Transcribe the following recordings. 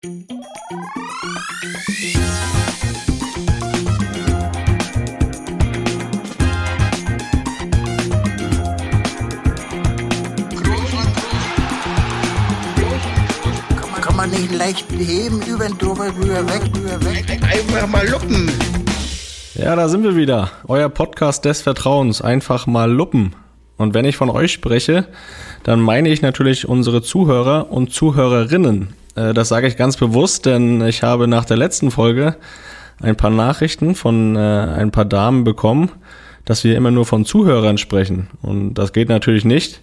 Kann man nicht leicht beheben, über den drüber, rüber, weg, rüber, weg. Einfach mal luppen. Ja, da sind wir wieder. Euer Podcast des Vertrauens. Einfach mal luppen. Und wenn ich von euch spreche, dann meine ich natürlich unsere Zuhörer und Zuhörerinnen. Äh, Das sage ich ganz bewusst, denn ich habe nach der letzten Folge ein paar Nachrichten von äh, ein paar Damen bekommen, dass wir immer nur von Zuhörern sprechen. Und das geht natürlich nicht.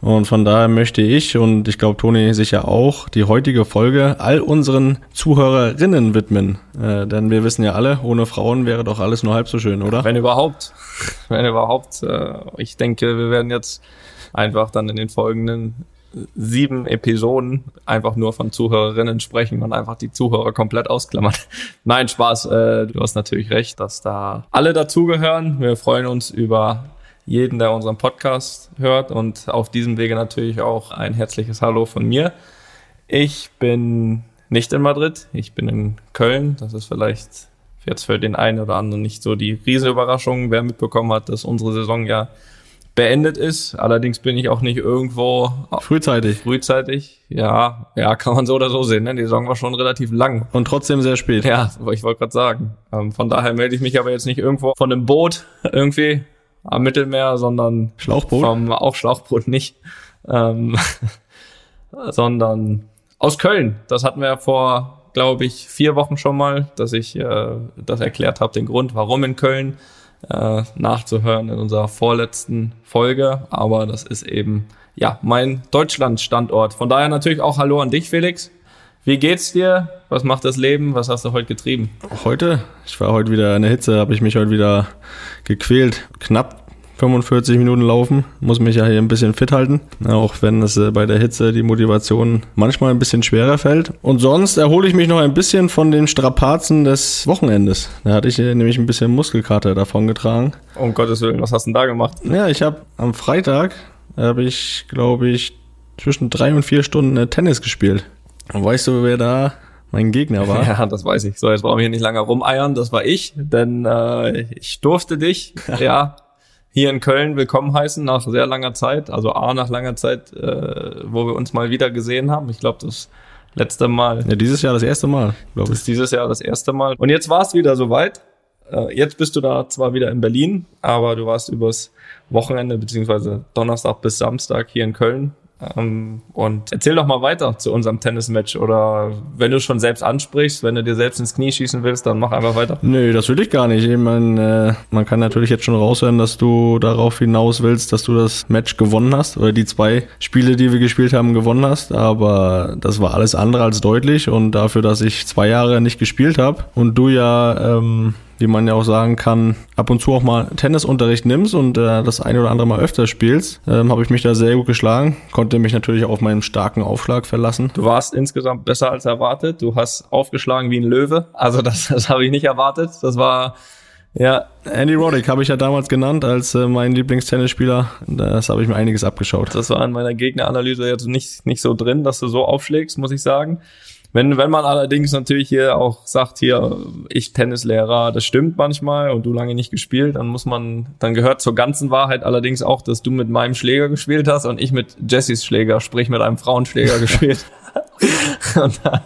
Und von daher möchte ich und ich glaube Toni sicher auch die heutige Folge all unseren Zuhörerinnen widmen. Äh, denn wir wissen ja alle, ohne Frauen wäre doch alles nur halb so schön, oder? Wenn überhaupt. Wenn überhaupt. Äh, ich denke, wir werden jetzt einfach dann in den folgenden sieben Episoden einfach nur von Zuhörerinnen sprechen und einfach die Zuhörer komplett ausklammern. Nein, Spaß. Äh, du hast natürlich recht, dass da alle dazugehören. Wir freuen uns über jeden, der unseren Podcast hört und auf diesem Wege natürlich auch ein herzliches Hallo von mir. Ich bin nicht in Madrid, ich bin in Köln. Das ist vielleicht jetzt für den einen oder anderen nicht so die Riesenüberraschung, wer mitbekommen hat, dass unsere Saison ja beendet ist. Allerdings bin ich auch nicht irgendwo Frühzeitig. frühzeitig. Ja, ja, kann man so oder so sehen. Ne? Die Saison war schon relativ lang. Und trotzdem sehr spät. Ja, ich wollte gerade sagen. Ähm, von daher melde ich mich aber jetzt nicht irgendwo von einem Boot irgendwie am Mittelmeer, sondern Schlauchboot? vom auch Schlauchboot nicht, ähm, sondern aus Köln. Das hatten wir ja vor, glaube ich, vier Wochen schon mal, dass ich äh, das erklärt habe, den Grund, warum in Köln äh, nachzuhören in unserer vorletzten Folge. Aber das ist eben ja mein Deutschland-Standort. Von daher natürlich auch Hallo an dich, Felix. Wie geht's dir? Was macht das Leben? Was hast du heute getrieben? Heute, ich war heute wieder in der Hitze, habe ich mich heute wieder gequält. Knapp 45 Minuten laufen, muss mich ja hier ein bisschen fit halten, auch wenn es äh, bei der Hitze die Motivation manchmal ein bisschen schwerer fällt. Und sonst erhole ich mich noch ein bisschen von den Strapazen des Wochenendes. Da hatte ich äh, nämlich ein bisschen Muskelkater davon getragen. Um Gottes Willen, was hast du denn da gemacht? Ja, ich habe am Freitag, habe ich, glaube ich, zwischen drei und vier Stunden äh, Tennis gespielt. Und weißt du, wer da mein Gegner war? Ja, das weiß ich. So, jetzt brauchen wir hier nicht lange rumeiern. Das war ich, denn äh, ich durfte dich, ja, hier in Köln willkommen heißen nach sehr langer Zeit. Also A, nach langer Zeit, äh, wo wir uns mal wieder gesehen haben. Ich glaube, das letzte Mal Ja, dieses Jahr das erste Mal, glaube Das ich. ist dieses Jahr das erste Mal. Und jetzt war es wieder soweit. Äh, Jetzt bist du da zwar wieder in Berlin, aber du warst übers Wochenende beziehungsweise Donnerstag bis Samstag hier in Köln. Ähm, Und erzähl doch mal weiter zu unserem Tennismatch. Oder wenn du schon selbst ansprichst, wenn du dir selbst ins Knie schießen willst, dann mach einfach weiter. Nö, das will ich gar nicht. Ich meine, äh, man kann natürlich jetzt schon raushören, dass du darauf hinaus willst, dass du das Match gewonnen hast oder die zwei Spiele, die wir gespielt haben, gewonnen hast. Aber das war alles andere als deutlich und dafür, dass ich zwei Jahre nicht gespielt habe und du ja, ähm, wie man ja auch sagen kann, ab und zu auch mal Tennisunterricht nimmst und äh, das eine oder andere Mal öfter spielst, ähm, habe ich mich da sehr gut geschlagen, konnte mich natürlich auch auf meinen starken Aufschlag verlassen. Du warst insgesamt besser als erwartet. Du hast aufgeschlagen wie ein Löwe. Also das, das habe ich nicht erwartet. Das war, ja, Andy Roddick habe ich ja damals genannt als äh, mein Lieblingstennisspieler. Das habe ich mir einiges abgeschaut. Das war in meiner Gegneranalyse jetzt nicht, nicht so drin, dass du so aufschlägst, muss ich sagen. Wenn, wenn man allerdings natürlich hier auch sagt, hier, ich Tennislehrer, das stimmt manchmal und du lange nicht gespielt, dann muss man, dann gehört zur ganzen Wahrheit allerdings auch, dass du mit meinem Schläger gespielt hast und ich mit Jessys Schläger, sprich mit einem Frauenschläger gespielt. und, da,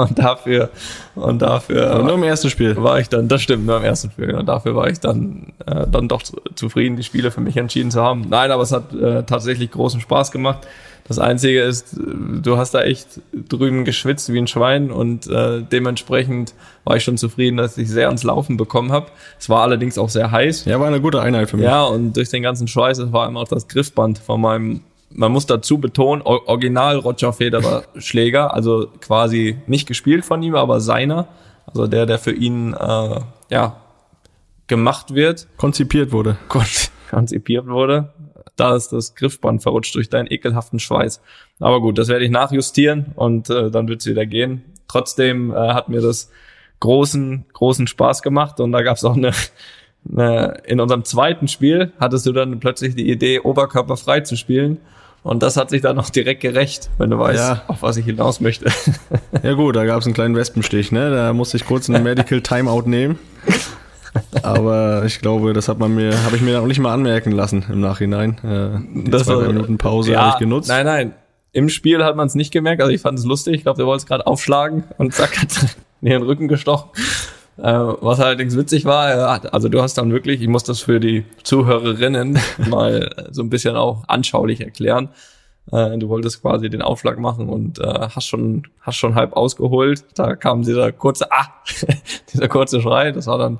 und dafür, und dafür Aber nur im ersten Spiel. war ich dann, das stimmt, nur im ersten Spiel. Und dafür war ich dann, äh, dann doch zu- zufrieden, die Spiele für mich entschieden zu haben. Nein, aber es hat äh, tatsächlich großen Spaß gemacht. Das Einzige ist, du hast da echt drüben geschwitzt wie ein Schwein und äh, dementsprechend war ich schon zufrieden, dass ich sehr ans Laufen bekommen habe. Es war allerdings auch sehr heiß. Ja, war eine gute Einheit für mich. Ja, und durch den ganzen Schweiß, es war immer auch das Griffband von meinem, man muss dazu betonen, Original Roger Federer Schläger, also quasi nicht gespielt von ihm, aber seiner, also der, der für ihn, äh, ja, gemacht wird, Konzipiert wurde. kon- konzipiert wurde. Da ist das Griffband verrutscht durch deinen ekelhaften Schweiß. Aber gut, das werde ich nachjustieren und äh, dann wird's wieder gehen. Trotzdem äh, hat mir das großen, großen Spaß gemacht und da gab's auch eine, eine, in unserem zweiten Spiel hattest du dann plötzlich die Idee, oberkörperfrei zu spielen. Und das hat sich dann noch direkt gerecht, wenn du weißt, Ja. auf was ich hinaus möchte. Ja gut, da gab es einen kleinen Wespenstich, ne? Da musste ich kurz einen Medical Timeout nehmen. Aber ich glaube, das hat man mir, habe ich mir auch nicht mal anmerken lassen im Nachhinein. Äh, die zwei war- Minuten Pause Ja, habe ich genutzt. Nein, nein. Im Spiel hat man es nicht gemerkt. Also ich fand es lustig. Ich glaube, der wollte es gerade aufschlagen und zack, hat mir den Rücken gestochen. Äh, was allerdings witzig war, also du hast dann wirklich, ich muss das für die Zuhörerinnen mal so ein bisschen auch anschaulich erklären. Äh, du wolltest quasi den Aufschlag machen und äh, hast schon hast schon halb ausgeholt. Da kam dieser kurze Ah, dieser kurze Schrei. Das war dann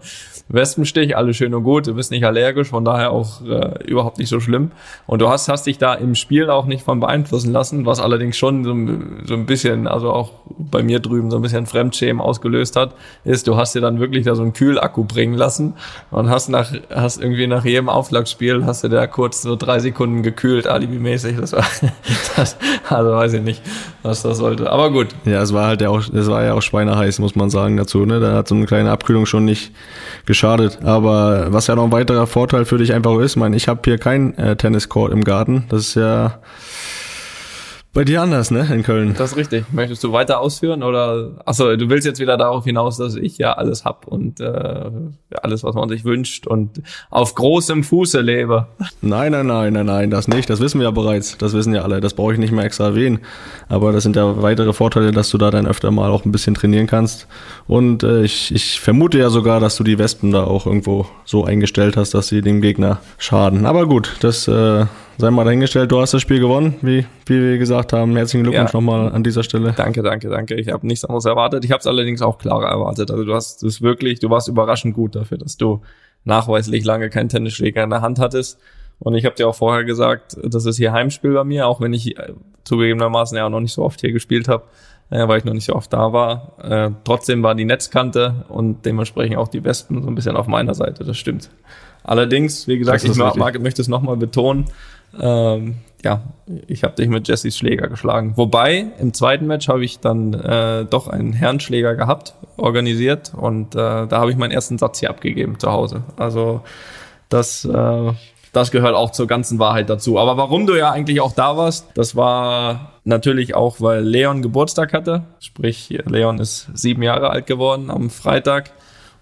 Wespenstich, alles schön und gut. Du bist nicht allergisch, von daher auch äh, überhaupt nicht so schlimm. Und du hast hast dich da im Spiel auch nicht von beeinflussen lassen, was allerdings schon so, ein- so ein bisschen, also auch bei mir drüben so ein bisschen Fremdschämen ausgelöst hat, ist, du hast dir dann wirklich da so einen Kühlakku bringen lassen und hast nach hast irgendwie nach jedem Aufschlagspiel hast du da kurz so drei Sekunden gekühlt, alibimäßig. Das war das, also weiß ich nicht, was das sollte. Aber gut, Ja, es war halt ja auch, es war ja auch schweineheiß, muss man sagen dazu. Ne? Da hat so eine kleine Abkühlung schon nicht geschadet. Aber was ja noch ein weiterer Vorteil für dich einfach ist, ich meine, ich habe hier kein äh, Tenniscourt im Garten. Das ist ja bei dir anders, ne, in Köln. Das ist richtig. Möchtest du weiter ausführen oder achso, du willst jetzt wieder darauf hinaus, dass ich ja alles hab und äh, alles, was man sich wünscht und auf großem Fuße lebe. Nein, nein, nein, nein, nein, das nicht. Das wissen wir ja bereits. Das wissen ja alle. Das brauche ich nicht mehr extra erwähnen. Aber das sind ja weitere Vorteile, dass du da dann öfter mal auch ein bisschen trainieren kannst. Und äh, ich, ich vermute ja sogar, dass du die Wespen da auch irgendwo so eingestellt hast, dass sie dem Gegner schaden. Aber gut, das äh, sei mal dahingestellt. Du hast das Spiel gewonnen, wie, wie wir gesagt haben. Herzlichen Glückwunsch Ja. nochmal an dieser Stelle. Danke, danke, danke. Ich habe nichts anderes erwartet. Ich habe es allerdings auch klarer erwartet. Also du hast es wirklich, du warst überraschend gut dafür, dass du nachweislich lange keinen Tennisschläger in der Hand hattest. Und ich habe dir auch vorher gesagt, das ist hier Heimspiel bei mir, auch wenn ich äh, zugegebenermaßen ja auch noch nicht so oft hier gespielt habe, äh, weil ich noch nicht so oft da war. Äh, trotzdem war die Netzkante und dementsprechend auch die Wespen so ein bisschen auf meiner Seite, das stimmt. Allerdings, wie gesagt, ich mag, mag, möchte es nochmal betonen, ähm, ja, ich habe dich mit Jessys Schläger geschlagen. Wobei, im zweiten Match habe ich dann äh, doch einen Herrenschläger gehabt, organisiert und äh, da habe ich meinen ersten Satz hier abgegeben zu Hause. Also das, äh, das gehört auch zur ganzen Wahrheit dazu. Aber warum du ja eigentlich auch da warst, das war natürlich auch, weil Leon Geburtstag hatte. Sprich, Leon ist sieben Jahre alt geworden am Freitag.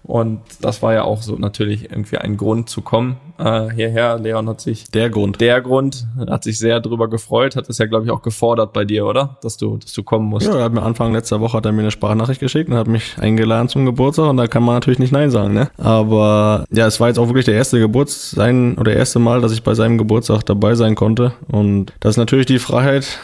Und das war ja auch so natürlich irgendwie ein Grund zu kommen äh, hierher. Leon hat sich Der Grund. der Grund hat sich sehr drüber gefreut, hat es ja glaube ich auch gefordert bei dir, oder? Dass du, dass du kommen musst. Ja, er hat mir Anfang letzter Woche hat er mir eine Sprachnachricht geschickt und hat mich eingeladen zum Geburtstag und da kann man natürlich nicht Nein sagen, ne? Aber ja, es war jetzt auch wirklich der erste Geburts sein oder erste Mal, dass ich bei seinem Geburtstag dabei sein konnte. Und das ist natürlich die Freiheit,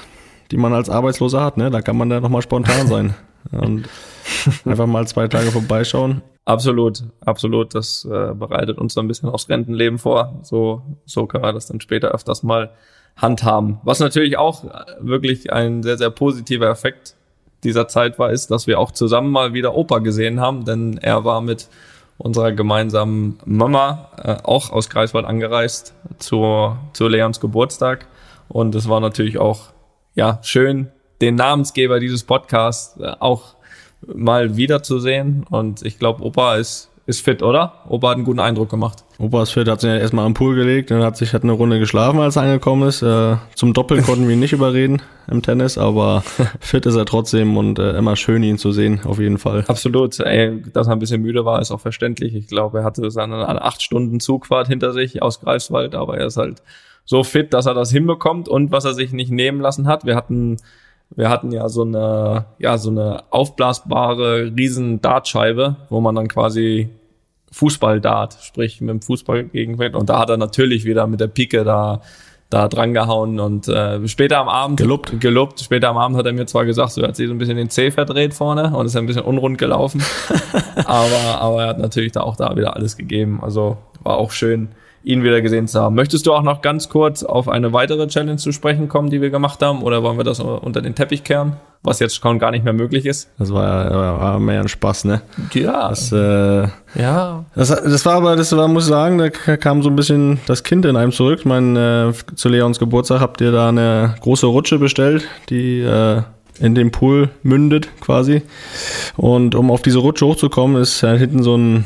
die man als Arbeitsloser hat, ne? Da kann man da nochmal spontan sein. Und einfach mal zwei Tage vorbeischauen. Absolut, absolut. Das äh, bereitet uns so ein bisschen aufs Rentenleben vor. So, so können wir das dann später öfters mal handhaben. Was natürlich auch äh, wirklich ein sehr, sehr positiver Effekt dieser Zeit war, ist, dass wir auch zusammen mal wieder Opa gesehen haben, denn er war mit unserer gemeinsamen Mama äh, auch aus Greifswald angereist zur, zu Leons Geburtstag. Und es war natürlich auch ja schön, den Namensgeber dieses Podcasts äh, auch mal wiederzusehen. Und ich glaube, Opa ist, ist fit, oder? Opa hat einen guten Eindruck gemacht. Opa ist fit, hat sich ja erstmal am Pool gelegt und hat sich hat eine Runde geschlafen, als er angekommen ist. Äh, zum Doppel konnten wir ihn nicht überreden im Tennis, aber fit ist er trotzdem und äh, immer schön, ihn zu sehen, auf jeden Fall. Absolut. Ey, dass er ein bisschen müde war, ist auch verständlich. Ich glaube, er hatte seine eine acht Stunden Zugfahrt hinter sich aus Greifswald, aber er ist halt so fit, dass er das hinbekommt und was er sich nicht nehmen lassen hat. Wir hatten wir hatten ja so eine, ja, so eine aufblasbare riesen Dartscheibe, wo man dann quasi Fußball-Dart, sprich mit dem Fußball gegenwärtig. Und da hat er natürlich wieder mit der Pike da, da dran gehauen und äh, später am Abend Gelobt. gelobt. Später am Abend hat er mir zwar gesagt, so er hat sich so ein bisschen den Zeh verdreht vorne und ist ein bisschen unrund gelaufen. aber, aber er hat natürlich da auch da wieder alles gegeben. Also war auch schön, ihn wieder gesehen zu haben. Möchtest du auch noch ganz kurz auf eine weitere Challenge zu sprechen kommen, die wir gemacht haben, oder wollen wir das unter den Teppich kehren? Was jetzt schon gar nicht mehr möglich ist. Das war, war, mehr ein Spaß, ne? Ja, Das, äh, ja. Das, das war aber, das war, muss ich sagen, da kam so ein bisschen das Kind in einem zurück. Ich meine, äh, zu Leons Geburtstag habt ihr da eine große Rutsche bestellt, die äh, in den Pool mündet quasi. Und um auf diese Rutsche hochzukommen, ist ja hinten so ein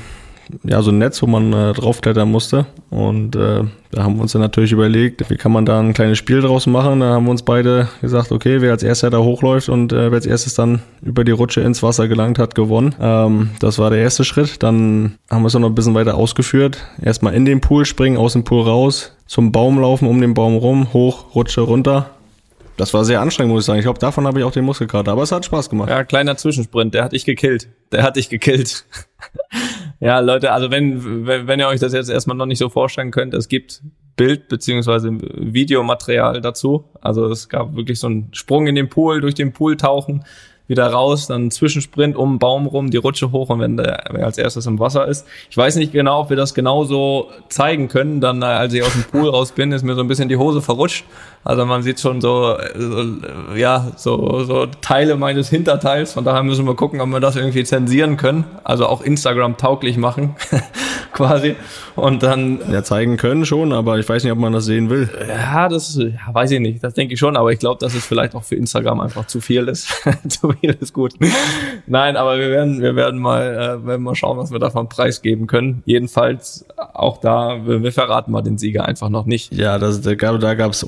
ja, so ein Netz, wo man äh, draufklettern musste. Und äh, da haben wir uns dann natürlich überlegt, wie kann man da ein kleines Spiel draus machen. Da haben wir uns beide gesagt, okay, wer als erster da hochläuft und äh, wer als erstes dann über die Rutsche ins Wasser gelangt hat, gewonnen. Ähm, das war der erste Schritt. Dann haben wir es noch ein bisschen weiter ausgeführt. Erstmal in den Pool springen, aus dem Pool raus, zum Baum laufen, um den Baum rum, hoch, Rutsche runter. Das war sehr anstrengend, muss ich sagen. Ich glaube, davon habe ich auch den Muskelkater, aber es hat Spaß gemacht. Ja, kleiner Zwischensprint, der hat dich gekillt. Der hat dich gekillt. ja, Leute, also wenn, wenn, wenn ihr euch das jetzt erstmal noch nicht so vorstellen könnt, es gibt Bild beziehungsweise Videomaterial dazu. Also es gab wirklich so einen Sprung in den Pool, durch den Pool tauchen wieder raus, dann Zwischensprint um den Baum rum, die Rutsche hoch und wenn der wer als erstes im Wasser ist. Ich weiß nicht genau, ob wir das genauso zeigen können. Dann, äh, als ich aus dem Pool raus bin, ist mir so ein bisschen die Hose verrutscht. Also man sieht schon so, so ja, so, so Teile meines Hinterteils. Von daher müssen wir gucken, ob wir das irgendwie zensieren können. Also auch Instagram tauglich machen, quasi. Und dann. Ja, zeigen können schon, aber ich weiß nicht, ob man das sehen will. Ja, das ja, weiß ich nicht. Das denke ich schon, aber ich glaube, dass es vielleicht auch für Instagram einfach zu viel ist. zu viel ist gut. Nein, aber wir werden, wir werden mal, äh, werden mal schauen, was wir davon preisgeben können. Jedenfalls auch da, wir, wir verraten mal den Sieger einfach noch nicht. Ja, das, da gab da gab's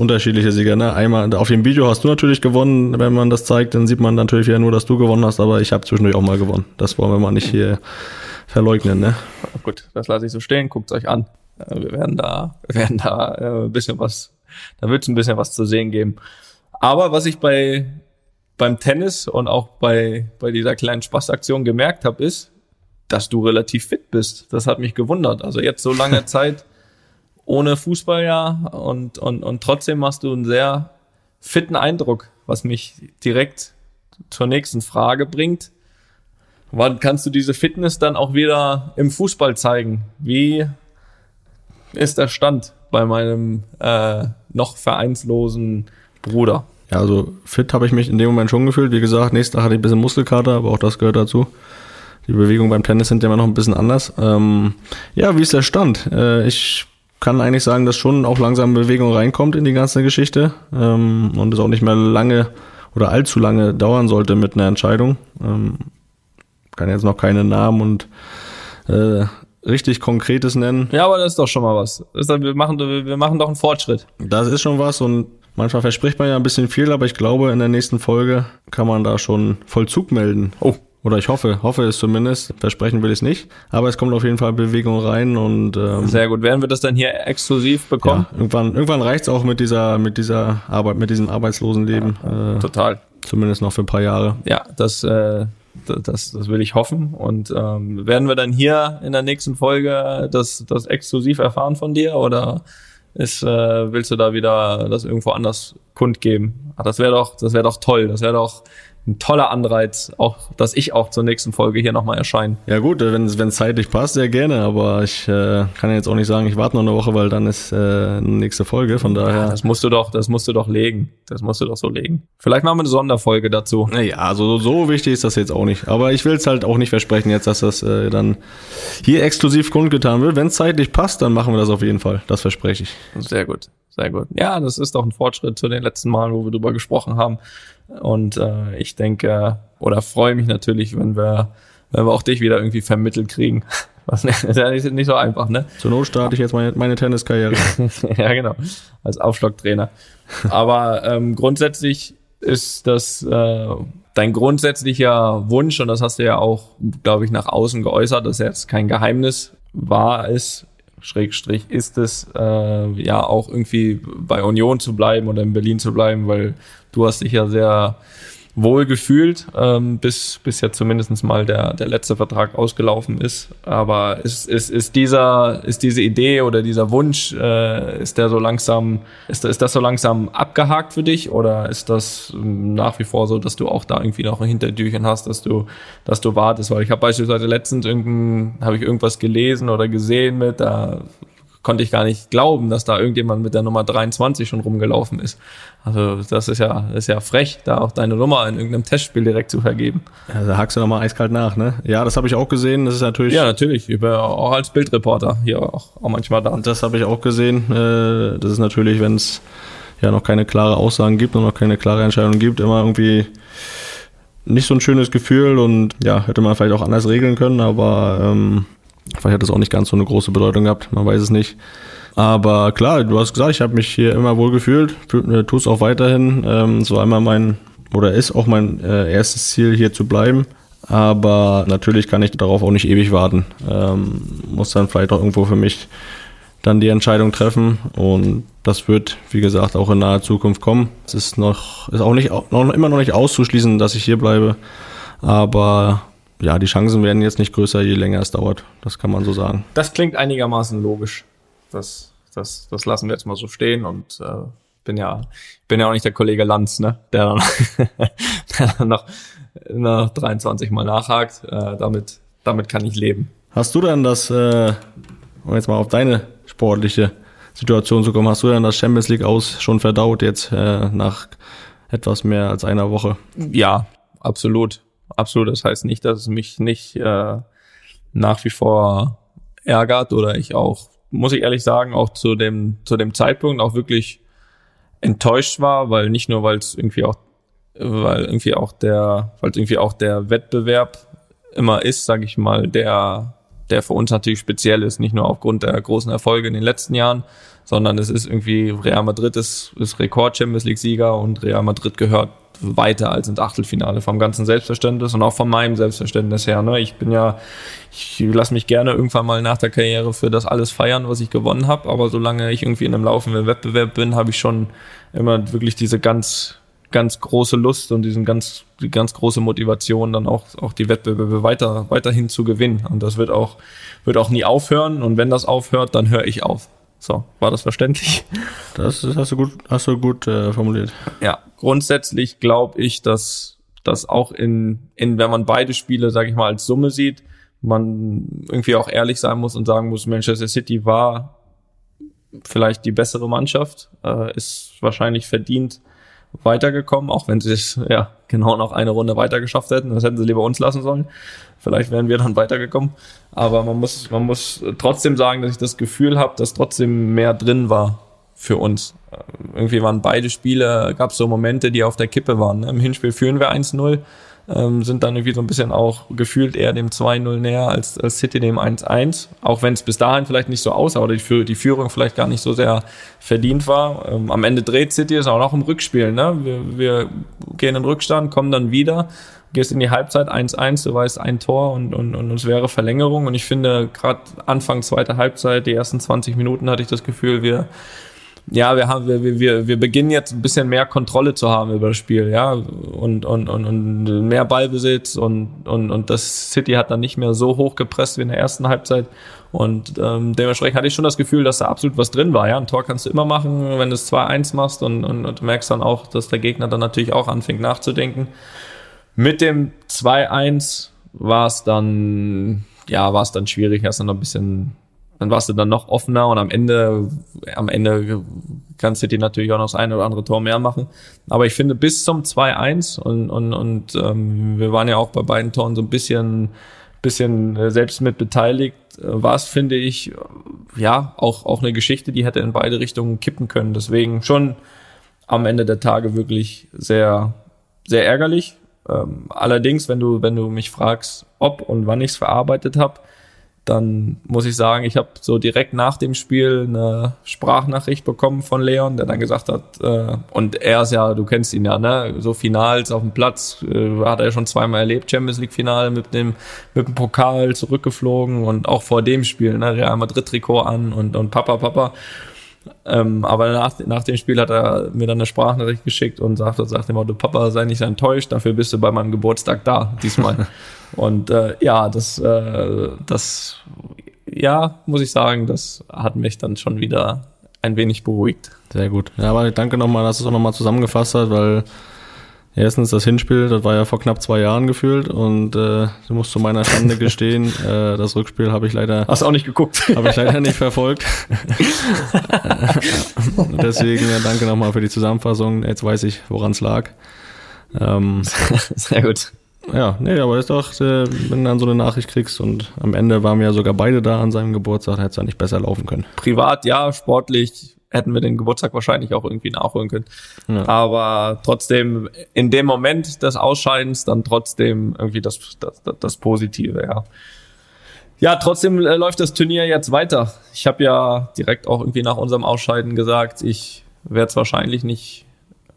Sieger. Ne? Einmal auf dem Video hast du natürlich gewonnen. Wenn man das zeigt, dann sieht man natürlich wieder nur, dass du gewonnen hast. Aber ich habe zwischendurch auch mal gewonnen. Das wollen wir mal nicht hier verleugnen. Ne? Gut, das lasse ich so stehen. Guckt euch an. Äh, Wir werden da, wir werden da äh, ein bisschen was, da wird es ein bisschen was zu sehen geben. Aber was ich bei beim Tennis und auch bei, bei dieser kleinen Spaßaktion gemerkt habe, ist, dass du relativ fit bist. Das hat mich gewundert. Also jetzt so lange Zeit ohne Fußball ja und, und, und trotzdem machst du einen sehr fitten Eindruck, was mich direkt zur nächsten Frage bringt. Wann kannst du diese Fitness dann auch wieder im Fußball zeigen? Wie ist der Stand bei meinem äh, noch vereinslosen Bruder? Ja, also fit habe ich mich in dem Moment schon gefühlt. Wie gesagt, nächsten Tag hatte ich ein bisschen Muskelkater, aber auch das gehört dazu. Die Bewegungen beim Tennis sind ja immer noch ein bisschen anders. Ähm, ja, wie ist der Stand? Äh, ich kann eigentlich sagen, dass schon auch langsam Bewegung reinkommt in die ganze Geschichte ähm, und es auch nicht mehr lange oder allzu lange dauern sollte mit einer Entscheidung. Ähm, kann jetzt noch keine Namen und äh, richtig Konkretes nennen. Ja, aber das ist doch schon mal was. Ist, wir, machen, wir machen doch einen Fortschritt. Das ist schon was und manchmal verspricht man ja ein bisschen viel, aber ich glaube, in der nächsten Folge kann man da schon Vollzug melden. Oh. Oder ich hoffe, hoffe es zumindest. Versprechen will ich es nicht. Aber es kommt auf jeden Fall Bewegung rein und ähm, Sehr gut. Werden wir das dann hier exklusiv bekommen? ja, irgendwann, irgendwann reicht es auch mit dieser, mit dieser Arbeit, mit diesem Arbeitslosenleben. Äh, Total. zumindest noch für ein paar Jahre. Ja, das, äh, das, das will ich hoffen. Und ähm, werden wir dann hier in der nächsten Folge das, das exklusiv erfahren von dir oder ist, äh, willst du da wieder das irgendwo anders kundgeben? Ach, das wäre doch, das wäre doch toll. Das wäre doch ein toller Anreiz, auch, dass ich auch zur nächsten Folge hier nochmal erscheine. Ja gut, wenn es zeitlich passt, sehr gerne. Aber ich äh, kann jetzt auch nicht sagen, ich warte noch eine Woche, weil dann ist äh, eine nächste Folge. Von daher. Das musst du doch, das musst du doch legen. Das musst du doch so legen. Vielleicht machen wir eine Sonderfolge dazu. Naja, also so wichtig ist das jetzt auch nicht. Aber ich will es halt auch nicht versprechen jetzt, dass das äh, dann hier exklusiv kundgetan wird. Wenn es zeitlich passt, dann machen wir das auf jeden Fall. Das verspreche ich. Sehr gut, sehr gut. Ja, das ist doch ein Fortschritt zu den letzten Malen, wo wir drüber gesprochen haben. Und äh, ich denke oder freue mich natürlich, wenn wir, wenn wir auch dich wieder irgendwie vermittelt kriegen. Was ist ja nicht, nicht so einfach, ne? Zur Not starte ich jetzt meine, meine Tenniskarriere. ja, genau. Als Aufschlagtrainer. Aber ähm, grundsätzlich ist das äh, dein grundsätzlicher Wunsch, und das hast du ja auch, glaube ich, nach außen geäußert, dass jetzt kein Geheimnis war, ist, Schrägstrich, ist es äh, ja auch irgendwie bei Union zu bleiben oder in Berlin zu bleiben, weil du hast dich ja sehr wohl gefühlt, ähm, bis, bis ja zumindest mal der, der letzte Vertrag ausgelaufen ist. Aber ist, ist, ist, dieser, ist diese Idee oder dieser Wunsch, äh, ist der so langsam, ist, ist das so langsam abgehakt für dich oder ist das ähm, nach wie vor so, dass du auch da irgendwie noch ein Hintertürchen hast, dass du, dass du wartest? Weil ich habe beispielsweise letztens irgendein, habe ich irgendwas gelesen oder gesehen mit, da konnte ich gar nicht glauben, dass da irgendjemand mit der Nummer 23 schon rumgelaufen ist. Also das ist ja, das ist ja frech, da auch deine Nummer in irgendeinem Testspiel direkt zu vergeben. Ja, da hakst du nochmal eiskalt nach, ne? Ja, das habe ich auch gesehen. Das ist natürlich. Ja, natürlich. Ich bin auch als Bildreporter hier auch, auch manchmal da. Das habe ich auch gesehen. Äh, Das ist natürlich, wenn es ja noch keine klare Aussagen gibt und noch keine klare Entscheidung gibt, immer irgendwie nicht so ein schönes Gefühl und ja, hätte man vielleicht auch anders regeln können, aber ähm, Vielleicht hat das auch nicht ganz so eine große Bedeutung gehabt, man weiß es nicht. Aber klar, du hast gesagt, ich habe mich hier immer wohl gefühlt, äh, tue es auch weiterhin. Ähm, war immer mein, oder ist auch mein äh, erstes Ziel, hier zu bleiben. Aber natürlich kann ich darauf auch nicht ewig warten. Ähm, muss dann vielleicht auch irgendwo für mich dann die Entscheidung treffen. Und das wird, wie gesagt, auch in naher Zukunft kommen. Es ist noch, ist auch nicht, noch, immer noch nicht auszuschließen, dass ich hier bleibe. Aber ja, die Chancen werden jetzt nicht größer, je länger es dauert. Das kann man so sagen. Das klingt einigermaßen logisch. Das, das, das lassen wir jetzt mal so stehen und äh, bin ja, bin ja auch nicht der Kollege Lanz, ne, der dann, der dann noch, noch 23 Mal nachhakt. Äh, damit, damit kann ich leben. Hast du dann das, äh, um jetzt mal auf deine sportliche Situation zu kommen, hast du dann das Champions League aus schon verdaut jetzt äh, nach etwas mehr als einer Woche? Ja, absolut absolut. Das heißt nicht, dass es mich nicht äh, nach wie vor ärgert oder ich auch, muss ich ehrlich sagen, auch zu dem, zu dem Zeitpunkt auch wirklich enttäuscht war, weil nicht nur, weil es irgendwie auch, weil irgendwie auch der, weil irgendwie auch der Wettbewerb immer ist, sage ich mal, der, der für uns natürlich speziell ist, nicht nur aufgrund der großen Erfolge in den letzten Jahren, sondern es ist irgendwie Real Madrid ist, ist Rekord Champions League Sieger und Real Madrid gehört weiter als ins Achtelfinale vom ganzen Selbstverständnis und auch von meinem Selbstverständnis her. Ne? Ich bin ja, ich lasse mich gerne irgendwann mal nach der Karriere für das alles feiern, was ich gewonnen habe, aber solange ich irgendwie in einem laufenden Wettbewerb bin, habe ich schon immer wirklich diese ganz ganz große Lust und diesen ganz die ganz große Motivation dann auch auch die Wettbewerbe weiter weiterhin zu gewinnen und das wird auch wird auch nie aufhören und wenn das aufhört, dann höre ich auf. So, war das verständlich? Das hast du gut, hast du gut äh, formuliert. Ja, grundsätzlich glaube ich, dass dass auch in, in wenn man beide Spiele, sage ich mal, als Summe sieht, man irgendwie auch ehrlich sein muss und sagen muss, Manchester City war vielleicht die bessere Mannschaft, äh, ist wahrscheinlich verdient weitergekommen, auch wenn sie es ja genau noch eine Runde weiter geschafft hätten. Das hätten sie lieber uns lassen sollen. Vielleicht wären wir dann weitergekommen. Aber man muss, man muss trotzdem sagen, dass ich das Gefühl habe, dass trotzdem mehr drin war für uns. Irgendwie waren beide Spiele, gab es so Momente, die auf der Kippe waren. Im Hinspiel führen wir 1-0 ähm, sind dann irgendwie so ein bisschen auch gefühlt eher dem 2-0 näher als, als City dem 1-1. Auch wenn es bis dahin vielleicht nicht so aussah oder die, die Führung vielleicht gar nicht so sehr verdient war. Ähm, am Ende dreht City es auch noch im Rückspiel. Ne? Wir, wir gehen in Rückstand, kommen dann wieder gehst in die Halbzeit 1-1, du weißt ein Tor und, und, und es wäre Verlängerung. Und ich finde, gerade Anfang zweiter Halbzeit, die ersten 20 Minuten hatte ich das Gefühl, wir, ja, wir haben, wir, wir, wir beginnen jetzt ein bisschen mehr Kontrolle zu haben über das Spiel, ja, und, und, und, und mehr Ballbesitz und, und, und das City hat dann nicht mehr so hoch gepresst wie in der ersten Halbzeit. Und ähm, dementsprechend hatte ich schon das Gefühl, dass da absolut was drin war. Ja, ein Tor kannst du immer machen, wenn du es 2-1 machst und, und, und du merkst dann auch, dass der Gegner dann natürlich auch anfängt nachzudenken. Mit dem 2-1 war es dann, ja, war es dann schwierig, erst noch ein bisschen dann warst du dann noch offener und am Ende, am Ende kann City natürlich auch noch das eine oder andere Tor mehr machen. Aber ich finde, bis zum 2-1 und, und, und ähm, wir waren ja auch bei beiden Toren so ein bisschen, bisschen äh, selbst mit beteiligt, äh, war es, finde ich, ja, auch, auch eine Geschichte, die hätte in beide Richtungen kippen können. Deswegen schon am Ende der Tage wirklich sehr, sehr ärgerlich. Ähm, allerdings, wenn du, wenn du mich fragst, ob und wann ich es verarbeitet habe, dann muss ich sagen, ich habe so direkt nach dem Spiel eine Sprachnachricht bekommen von Leon, der dann gesagt hat, äh, und er ist ja, du kennst ihn ja, ne, so Finals auf dem Platz, äh, hat er ja schon zweimal erlebt, Champions League Finale mit dem mit dem Pokal zurückgeflogen und auch vor dem Spiel, ne, Real Madrid Trikot an und und Papa Papa ähm, aber nach, nach dem Spiel hat er mir dann eine Sprachnachricht geschickt und sagte, sagte immer, du Papa, sei nicht enttäuscht, dafür bist du bei meinem Geburtstag da, diesmal. und äh, ja, das, äh, das, ja, muss ich sagen, das hat mich dann schon wieder ein wenig beruhigt. Sehr gut. Ja, aber danke nochmal, dass du es auch nochmal zusammengefasst hast, weil Erstens das Hinspiel, das war ja vor knapp zwei Jahren gefühlt und äh, du musst zu meiner Schande gestehen, äh, das Rückspiel habe ich leider hast auch nicht geguckt, habe ich leider nicht verfolgt. Deswegen ja, danke nochmal für die Zusammenfassung. Jetzt weiß ich, woran es lag. Ähm, Sehr gut. Ja, nee, aber ist doch, äh, wenn du dann so eine Nachricht kriegst und am Ende waren wir ja sogar beide da an seinem Geburtstag, hätte es ja nicht besser laufen können. Privat ja, sportlich hätten wir den Geburtstag wahrscheinlich auch irgendwie nachholen können. Ja. Aber trotzdem, in dem Moment des Ausscheidens dann trotzdem irgendwie das, das, das Positive, ja. Ja, trotzdem äh, läuft das Turnier jetzt weiter. Ich habe ja direkt auch irgendwie nach unserem Ausscheiden gesagt, ich werde es wahrscheinlich nicht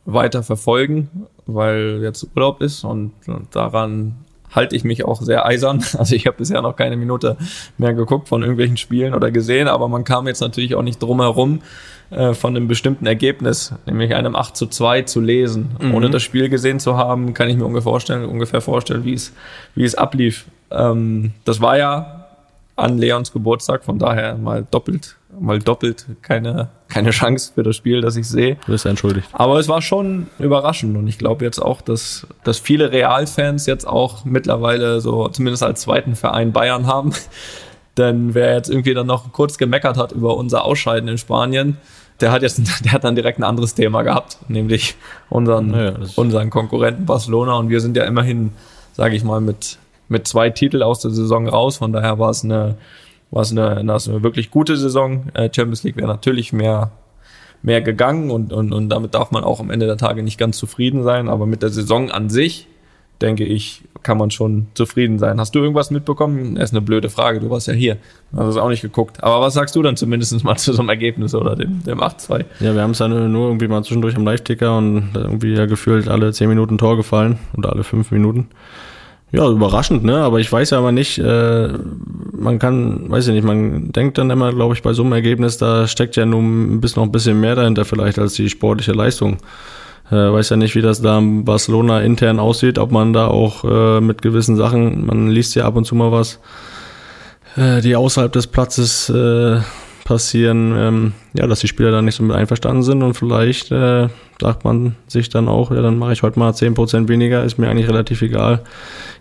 weiter verfolgen, weil jetzt Urlaub ist und, daran halte ich mich auch sehr eisern. Also ich habe bisher noch keine Minute mehr geguckt von irgendwelchen Spielen oder gesehen, aber man kam jetzt natürlich auch nicht drum herum, äh, von einem bestimmten Ergebnis, nämlich einem 8 zu 2 zu lesen. Mhm. Ohne das Spiel gesehen zu haben, kann ich mir ungefähr vorstellen, ungefähr vorstellen, wie es, wie es ablief. Ähm, das war ja an Leons Geburtstag, von daher mal doppelt, mal doppelt keine, keine Chance für das Spiel, das ich sehe. Du bist entschuldigt. Aber es war schon überraschend und ich glaube jetzt auch, dass, dass viele Realfans jetzt auch mittlerweile so zumindest als zweiten Verein Bayern haben. Denn wer jetzt irgendwie dann noch kurz gemeckert hat über unser Ausscheiden in Spanien, der hat jetzt, der hat dann direkt ein anderes Thema gehabt, nämlich unseren, ja, unseren Konkurrenten Barcelona und wir sind ja immerhin, sage ich mal, mit mit zwei Titel aus der Saison raus. Von daher war es eine, war es eine, eine wirklich gute Saison. Äh, Champions League wäre natürlich mehr, mehr gegangen und, und, und damit darf man auch am Ende der Tage nicht ganz zufrieden sein. Aber mit der Saison an sich, denke ich, kann man schon zufrieden sein. Hast du irgendwas mitbekommen? Das ist eine blöde Frage. Du warst ja hier. Hast es auch nicht geguckt. Aber was sagst du dann zumindest mal zu so einem Ergebnis oder dem, dem 8-2? Ja, wir haben es dann nur irgendwie mal zwischendurch am Live-Ticker und irgendwie ja gefühlt alle 10 Minuten Tor gefallen oder alle 5 Minuten. Ja, überraschend, ne? Aber ich weiß ja aber nicht, äh, man kann, weiß ich nicht, man denkt dann immer, glaube ich, bei so einem Ergebnis, da steckt ja nun bis noch ein bisschen mehr dahinter vielleicht als die sportliche Leistung. Äh, weiß ja nicht, wie das da in Barcelona intern aussieht, ob man da auch äh, mit gewissen Sachen, man liest ja ab und zu mal was, äh, die außerhalb des Platzes äh, passieren, ähm, ja, dass die Spieler da nicht so mit einverstanden sind und vielleicht äh, sagt man sich dann auch, ja, dann mache ich heute mal 10% weniger, ist mir eigentlich relativ egal.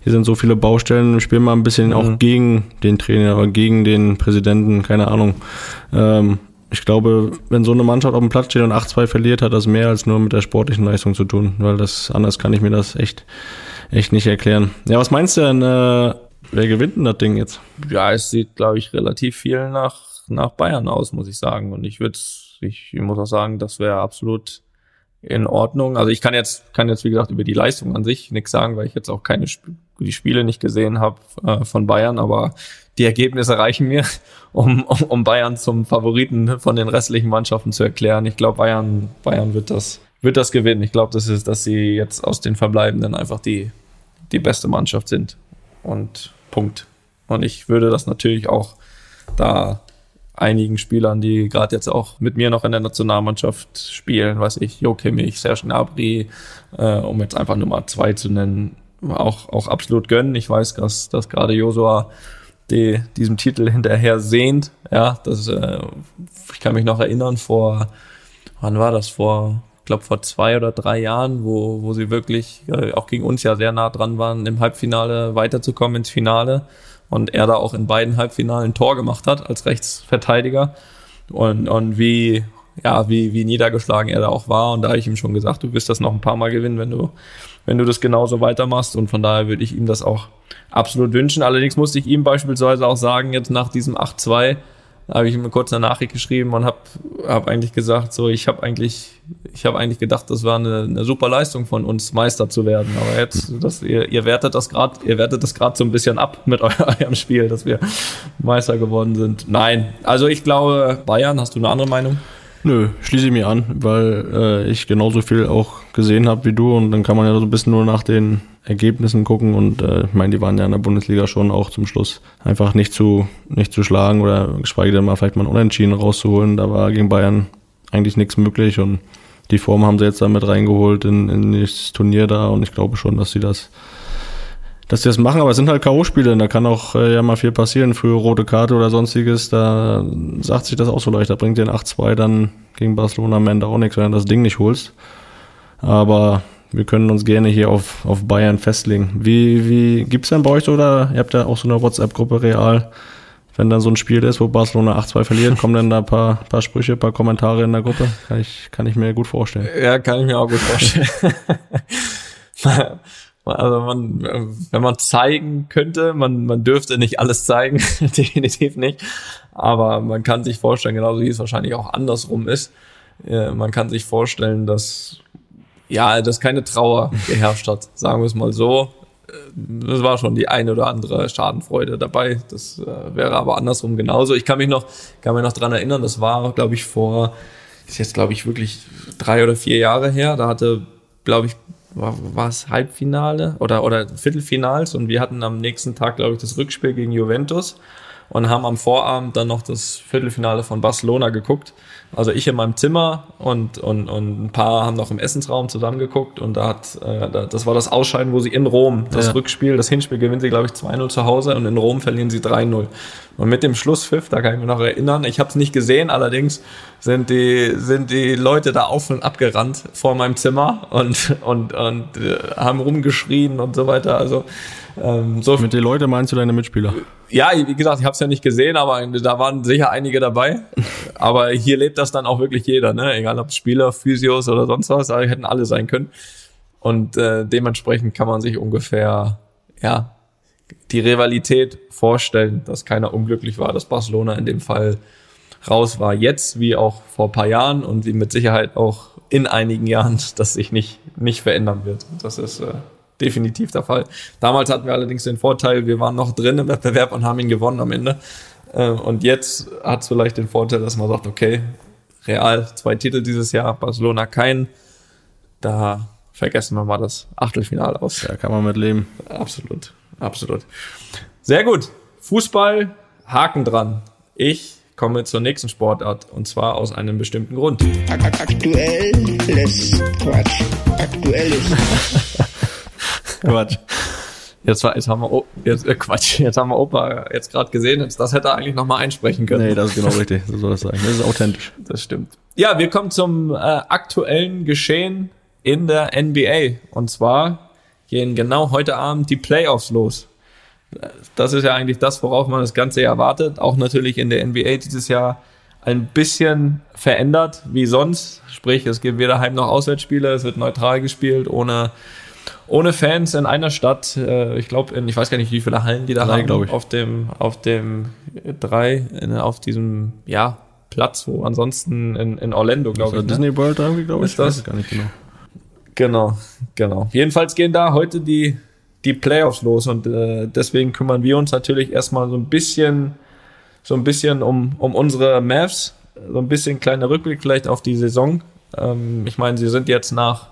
Hier sind so viele Baustellen, spielen mal ein bisschen mhm. auch gegen den Trainer oder gegen den Präsidenten, keine Ahnung. Ähm, ich glaube, wenn so eine Mannschaft auf dem Platz steht und 8-2 verliert, hat das mehr als nur mit der sportlichen Leistung zu tun, weil das anders kann ich mir das echt, echt nicht erklären. Ja, was meinst du denn, äh, wer gewinnt denn das Ding jetzt? Ja, es sieht, glaube ich, relativ viel nach nach Bayern aus, muss ich sagen. Und ich würde, ich muss auch sagen, das wäre absolut in Ordnung. Also ich kann jetzt, kann jetzt wie gesagt über die Leistung an sich nichts sagen, weil ich jetzt auch keine Sp die Spiele nicht gesehen habe äh, von Bayern, aber die Ergebnisse reichen mir, um, um, um Bayern zum Favoriten von den restlichen Mannschaften zu erklären. Ich glaube, Bayern, Bayern wird das, wird das gewinnen. Ich glaube, das ist, dass sie jetzt aus den Verbleibenden einfach die, die beste Mannschaft sind. Und Punkt. Und ich würde das natürlich auch da einigen Spielern, die gerade jetzt auch mit mir noch in der Nationalmannschaft spielen, weiß ich, Jo Kimmich, Serge Gnabry, äh, um jetzt einfach Nummer zwei zu nennen, auch, auch absolut gönnen. Ich weiß, dass, dass gerade Josua die, diesem Titel hinterher sehnt. Ja, das, äh, ich kann mich noch erinnern, vor, wann war das? Vor, ich glaube, vor zwei oder drei Jahren, wo, wo sie wirklich äh, auch gegen uns ja sehr nah dran waren, im Halbfinale weiterzukommen ins Finale und er da auch in beiden Halbfinalen Tor gemacht hat als Rechtsverteidiger und, und wie, ja, wie, wie niedergeschlagen er da auch war. Und da habe ich ihm schon gesagt, du wirst das noch ein paar Mal gewinnen, wenn du, wenn du das genauso weitermachst. Und von daher würde ich ihm das auch absolut wünschen. Allerdings musste ich ihm beispielsweise auch sagen, jetzt nach diesem 8-2, habe ich ihm kurz eine Nachricht geschrieben und habe hab eigentlich gesagt, so ich habe eigentlich ich habe eigentlich gedacht, das war eine, eine super Leistung von uns Meister zu werden, aber jetzt das ihr, ihr wertet das gerade ihr wertet das gerade so ein bisschen ab mit eurem Spiel, dass wir Meister geworden sind. Nein, also ich glaube Bayern, hast du eine andere Meinung? Nö, schließe ich mir an, weil äh, ich genauso viel auch gesehen habe wie du und dann kann man ja so ein bisschen nur nach den Ergebnissen gucken und äh, ich meine, die waren ja in der Bundesliga schon auch zum Schluss einfach nicht zu nicht zu schlagen oder geschweige denn mal vielleicht mal ein Unentschieden rauszuholen. Da war gegen Bayern eigentlich nichts möglich und die Form haben sie jetzt damit reingeholt in, in das Turnier da und ich glaube schon, dass sie das dass sie das machen, aber es sind halt K.O.-Spiele, da kann auch äh, ja mal viel passieren, frühe rote Karte oder sonstiges, da sagt sich das auch so leicht, da bringt den 8-2 dann gegen Barcelona am Ende auch nichts, wenn du das Ding nicht holst. Aber wir können uns gerne hier auf, auf Bayern festlegen. Wie, wie gibt's denn bei euch oder ihr habt ja auch so eine WhatsApp-Gruppe real, wenn dann so ein Spiel ist, wo Barcelona 8-2 verliert, kommen dann da ein paar, paar Sprüche, ein paar Kommentare in der Gruppe? Kann ich, kann ich mir gut vorstellen. Ja, kann ich mir auch gut vorstellen. Also man, wenn man zeigen könnte, man, man dürfte nicht alles zeigen, definitiv nicht. Aber man kann sich vorstellen, genauso wie es wahrscheinlich auch andersrum ist, äh, man kann sich vorstellen, dass ja, dass keine Trauer geherrscht hat, sagen wir es mal so. das war schon die eine oder andere Schadenfreude dabei. Das äh, wäre aber andersrum genauso. Ich kann mich noch, kann mich noch dran erinnern, das war, glaube ich, vor, ist jetzt, glaube ich, wirklich drei oder vier Jahre her. Da hatte, glaube ich, war, war es Halbfinale oder, oder Viertelfinals und wir hatten am nächsten Tag, glaube ich, das Rückspiel gegen Juventus und haben am Vorabend dann noch das Viertelfinale von Barcelona geguckt. Also ich in meinem Zimmer und, und, und ein paar haben noch im Essensraum zusammengeguckt und da hat, äh, das war das Ausscheiden, wo sie in Rom das ja. Rückspiel, das Hinspiel gewinnen sie, glaube ich, 2-0 zu Hause und in Rom verlieren sie 3-0. Und mit dem Schlusspfiff, da kann ich mich noch erinnern, ich habe es nicht gesehen, allerdings sind die, sind die Leute da auf und abgerannt vor meinem Zimmer und, und, und äh, haben rumgeschrien und so weiter. Also ähm, so Mit den Leuten meinst du deine Mitspieler? Ja, wie gesagt, ich habe es ja nicht gesehen, aber da waren sicher einige dabei. aber hier lebt das dann auch wirklich jeder, ne? Egal ob Spieler, Physios oder sonst was, da hätten alle sein können. Und äh, dementsprechend kann man sich ungefähr, ja, die Rivalität vorstellen, dass keiner unglücklich war, dass Barcelona in dem Fall raus war. Jetzt wie auch vor ein paar Jahren und wie mit Sicherheit auch in einigen Jahren, dass sich nicht, nicht verändern wird. Das ist äh, definitiv der Fall. Damals hatten wir allerdings den Vorteil, wir waren noch drin im Wettbewerb und haben ihn gewonnen am Ende. Äh, und jetzt hat es vielleicht den Vorteil, dass man sagt, okay, Real zwei Titel dieses Jahr, Barcelona kein. Da vergessen wir mal das Achtelfinale aus. Da kann man mit leben. Absolut, absolut. Sehr gut. Fußball, Haken dran. Ich komme zur nächsten Sportart und zwar aus einem bestimmten Grund. Aktuelles Quatsch. Aktuelles. Quatsch. Jetzt, war, jetzt haben wir, oh, jetzt, äh, Quatsch, jetzt haben wir Opa jetzt gerade gesehen, jetzt, das hätte er eigentlich nochmal einsprechen können. Nee, das ist genau richtig, so soll das sein. Das ist authentisch. Das stimmt. Ja, wir kommen zum äh, aktuellen Geschehen in der NBA. Und zwar gehen genau heute Abend die Playoffs los. Das ist ja eigentlich das, worauf man das Ganze erwartet. Auch natürlich in der NBA dieses Jahr ein bisschen verändert wie sonst. Sprich, es gibt weder Heim- noch Auswärtsspiele, es wird neutral gespielt, ohne ohne Fans in einer Stadt. Äh, ich glaube, ich weiß gar nicht, wie viele Hallen die da drei, haben. Ich. Auf dem, auf dem drei, in, auf diesem, ja, Platz, wo ansonsten in, in Orlando, glaube ich. Ne? Disney World irgendwie, glaube ich. Ist das? gar nicht genau. Genau, genau. Jedenfalls gehen da heute die, die Playoffs los und äh, deswegen kümmern wir uns natürlich erstmal so ein bisschen, so ein bisschen um, um unsere Mavs, so ein bisschen kleiner Rückblick vielleicht auf die Saison. Ähm, ich meine, sie sind jetzt nach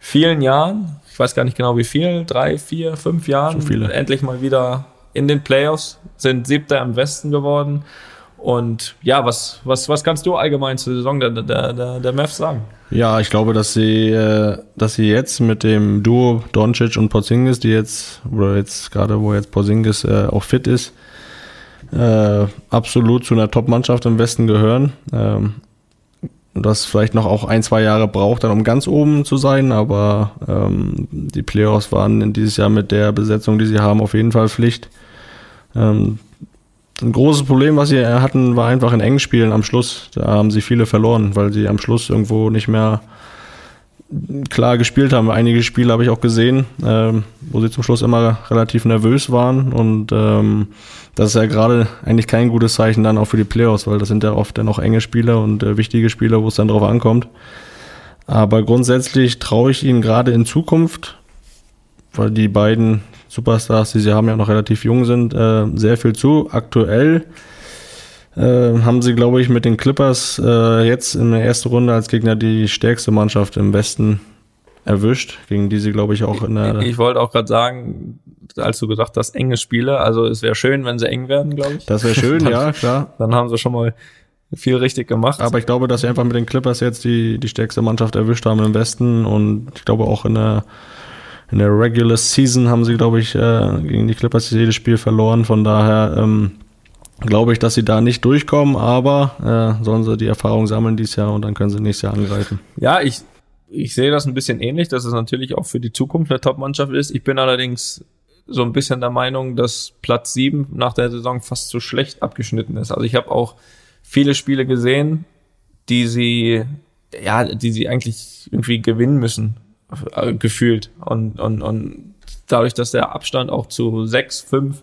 vielen Jahren, ich weiß gar nicht genau wie viel, drei, vier, fünf Jahren, so endlich mal wieder in den Playoffs, sind siebter im Westen geworden. Und ja, was, was, was kannst du allgemein zur Saison der, der, der, der Mavs sagen? Ja, ich glaube, dass sie, äh, dass sie jetzt mit dem Duo Doncic und Porzingis, die jetzt, oder jetzt gerade, wo jetzt Porzingis äh, auch fit ist, äh, absolut zu einer Top-Mannschaft im Westen gehören. Ähm, das vielleicht noch auch ein, zwei Jahre braucht, dann um ganz oben zu sein, aber ähm, die Playoffs waren dieses Jahr mit der Besetzung, die sie haben, auf jeden Fall Pflicht. Ähm, ein großes Problem, was sie hatten, war einfach in engen Spielen am Schluss. Da haben sie viele verloren, weil sie am Schluss irgendwo nicht mehr klar gespielt haben. Einige Spiele habe ich auch gesehen, ähm, wo sie zum Schluss immer relativ nervös waren und ähm, das ist ja gerade eigentlich kein gutes Zeichen dann auch für die Playoffs, weil das sind ja oft dann auch enge Spiele und äh, wichtige Spiele, wo es dann drauf ankommt. Aber grundsätzlich traue ich ihnen gerade in Zukunft, weil die beiden Superstars, die sie haben, ja noch relativ jung sind, äh, sehr viel zu. Aktuell äh, haben sie, glaube ich, mit den Clippers äh, jetzt in der ersten Runde als Gegner die stärkste Mannschaft im Westen erwischt, gegen die sie, glaube ich, auch in der. Ich, ich wollte auch gerade sagen, als du gesagt hast, enge Spiele, also es wäre schön, wenn sie eng werden, glaube ich. Das wäre schön, dann, ja, klar. Dann haben sie schon mal viel richtig gemacht. Aber ich glaube, dass sie einfach mit den Clippers jetzt die, die stärkste Mannschaft erwischt haben im Westen und ich glaube auch in der in der Regular Season haben sie, glaube ich, äh, gegen die Clippers jedes Spiel verloren. Von daher ähm, glaube ich, dass sie da nicht durchkommen, aber äh, sollen sie die Erfahrung sammeln dieses Jahr und dann können sie nächstes Jahr angreifen. Ja, ich, ich sehe das ein bisschen ähnlich, dass es natürlich auch für die Zukunft eine Top-Mannschaft ist. Ich bin allerdings so ein bisschen der Meinung, dass Platz sieben nach der Saison fast zu schlecht abgeschnitten ist. Also ich habe auch viele Spiele gesehen, die sie, ja, die sie eigentlich irgendwie gewinnen müssen, äh, gefühlt. Und, und, und dadurch, dass der Abstand auch zu sechs, fünf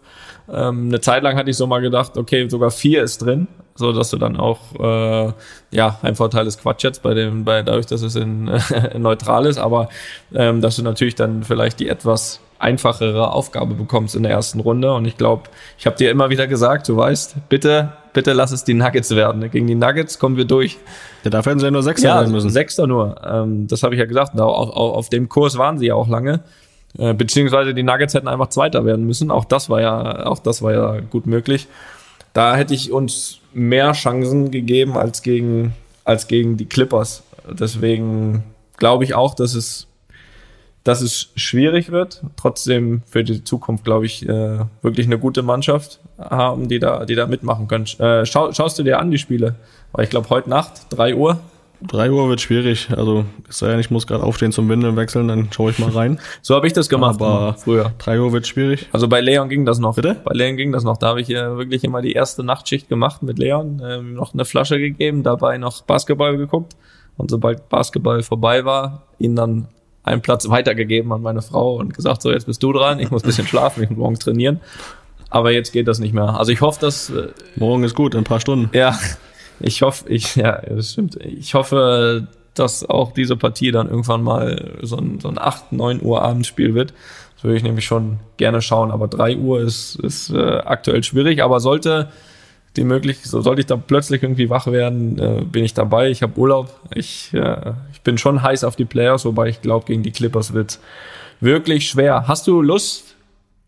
ähm, eine Zeit lang hatte ich so mal gedacht, okay, sogar vier ist drin, so dass du dann auch äh, ja ein Vorteil ist Quatsch jetzt bei dem, bei dadurch, dass es in, äh, neutral ist, aber ähm, dass du natürlich dann vielleicht die etwas einfachere Aufgabe bekommst in der ersten Runde. Und ich glaube, ich habe dir immer wieder gesagt, du weißt, bitte, bitte lass es die Nuggets werden. Gegen die Nuggets kommen wir durch. Ja, dafür hätten sie ja nur Sechster Ja, werden müssen. Sechster nur. Ähm, das habe ich ja gesagt. Auf, auf, auf dem Kurs waren sie ja auch lange. Äh, beziehungsweise die Nuggets hätten einfach Zweiter werden müssen. Auch das war ja, auch das war ja gut möglich. Da hätte ich uns mehr Chancen gegeben als gegen, als gegen die Clippers. Deswegen glaube ich auch, dass es, dass es schwierig wird. Trotzdem für die Zukunft, glaube ich, äh, wirklich eine gute Mannschaft haben, die da, die da mitmachen können. Äh, schau, schaust du dir an, die Spiele? Weil ich glaube, heute Nacht, 3 Uhr, Drei Uhr wird schwierig. Also, es sei denn, ich muss gerade aufstehen zum Windeln wechseln, dann schaue ich mal rein. So habe ich das gemacht Aber- früher. Drei Uhr wird schwierig. Also bei Leon ging das noch. Bitte? Bei Leon ging das noch. Da habe ich ja wirklich immer die erste Nachtschicht gemacht mit Leon, ähm, noch eine Flasche gegeben, dabei noch Basketball geguckt. Und sobald Basketball vorbei war, ihn dann einen Platz weitergegeben an meine Frau und gesagt, so jetzt bist du dran, ich muss ein bisschen schlafen, ich muss morgen trainieren. Aber jetzt geht das nicht mehr. Also ich hoffe, dass äh, Morgen ist gut, in ein paar Stunden. ja, ich hoffe, ich, ja, das stimmt. Ich hoffe, dass auch diese Partie dann irgendwann mal so ein, so ein 8, 9 Uhr Abendspiel wird. Das würde ich nämlich schon gerne schauen, aber 3 Uhr ist, ist äh, aktuell schwierig, aber sollte die möglich, so sollte ich da plötzlich irgendwie wach werden, äh, bin ich dabei. Ich habe Urlaub. Ich, äh, ich bin schon heiß auf die Playoffs, wobei ich glaube, gegen die Clippers wird wirklich schwer. Hast du Lust?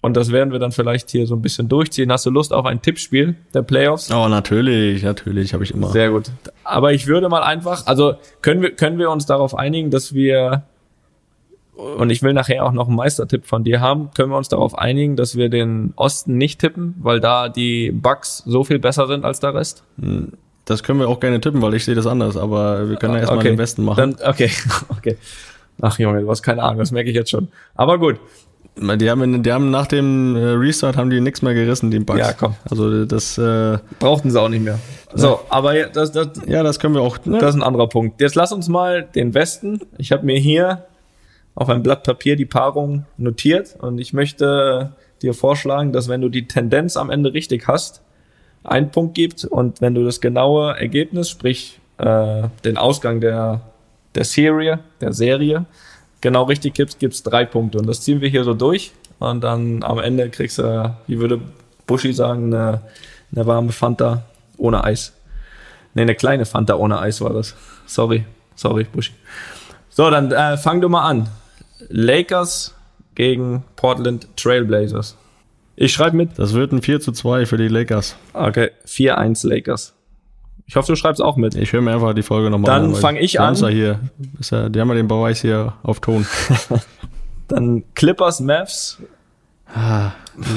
Und das werden wir dann vielleicht hier so ein bisschen durchziehen. Hast du Lust auf ein Tippspiel der Playoffs? Oh, natürlich, natürlich, habe ich immer. Sehr gut. Aber ich würde mal einfach, also können wir, können wir uns darauf einigen, dass wir, und ich will nachher auch noch einen Meistertipp von dir haben, können wir uns darauf einigen, dass wir den Osten nicht tippen, weil da die Bucks so viel besser sind als der Rest? Das können wir auch gerne tippen, weil ich sehe das anders, aber wir können ja erstmal den Westen machen. Dann, okay, okay. Ach Junge, du hast keine Ahnung, das merke ich jetzt schon. Aber gut, Die haben, die haben nach dem äh, Restart haben die nichts mehr gerissen, die Bugs. Ja, komm. Also das, äh, brauchten sie auch nicht mehr. So, aber das, das, ja, das können wir auch. Ne? Das ist ein anderer Punkt. Jetzt lass uns mal den Westen. Ich habe mir hier auf ein Blatt Papier die Paarung notiert und ich möchte dir vorschlagen, dass wenn du die Tendenz am Ende richtig hast, einen Punkt gibt und wenn du das genaue Ergebnis, sprich äh, den Ausgang der, der Serie, der Serie, genau richtig gibst, gibt's drei Punkte und das ziehen wir hier so durch und dann am Ende kriegst du, wie würde Buschi sagen, eine, eine warme Fanta ohne Eis. Nee, eine kleine Fanta ohne Eis war das. Sorry, sorry, Buschi. So, dann äh, fang du mal an. Lakers gegen Portland Trailblazers. Ich schreibe mit. Das wird ein 4 zu 2 für die Lakers. Okay, 4-1 Lakers. Ich hoffe, du schreibst auch mit. Ich höre mir einfach die Folge nochmal Dann an. weil fang ich an. Ja hier. Ist ja, die haben ja den Beweis hier auf Ton. Dann Clippers Mavs.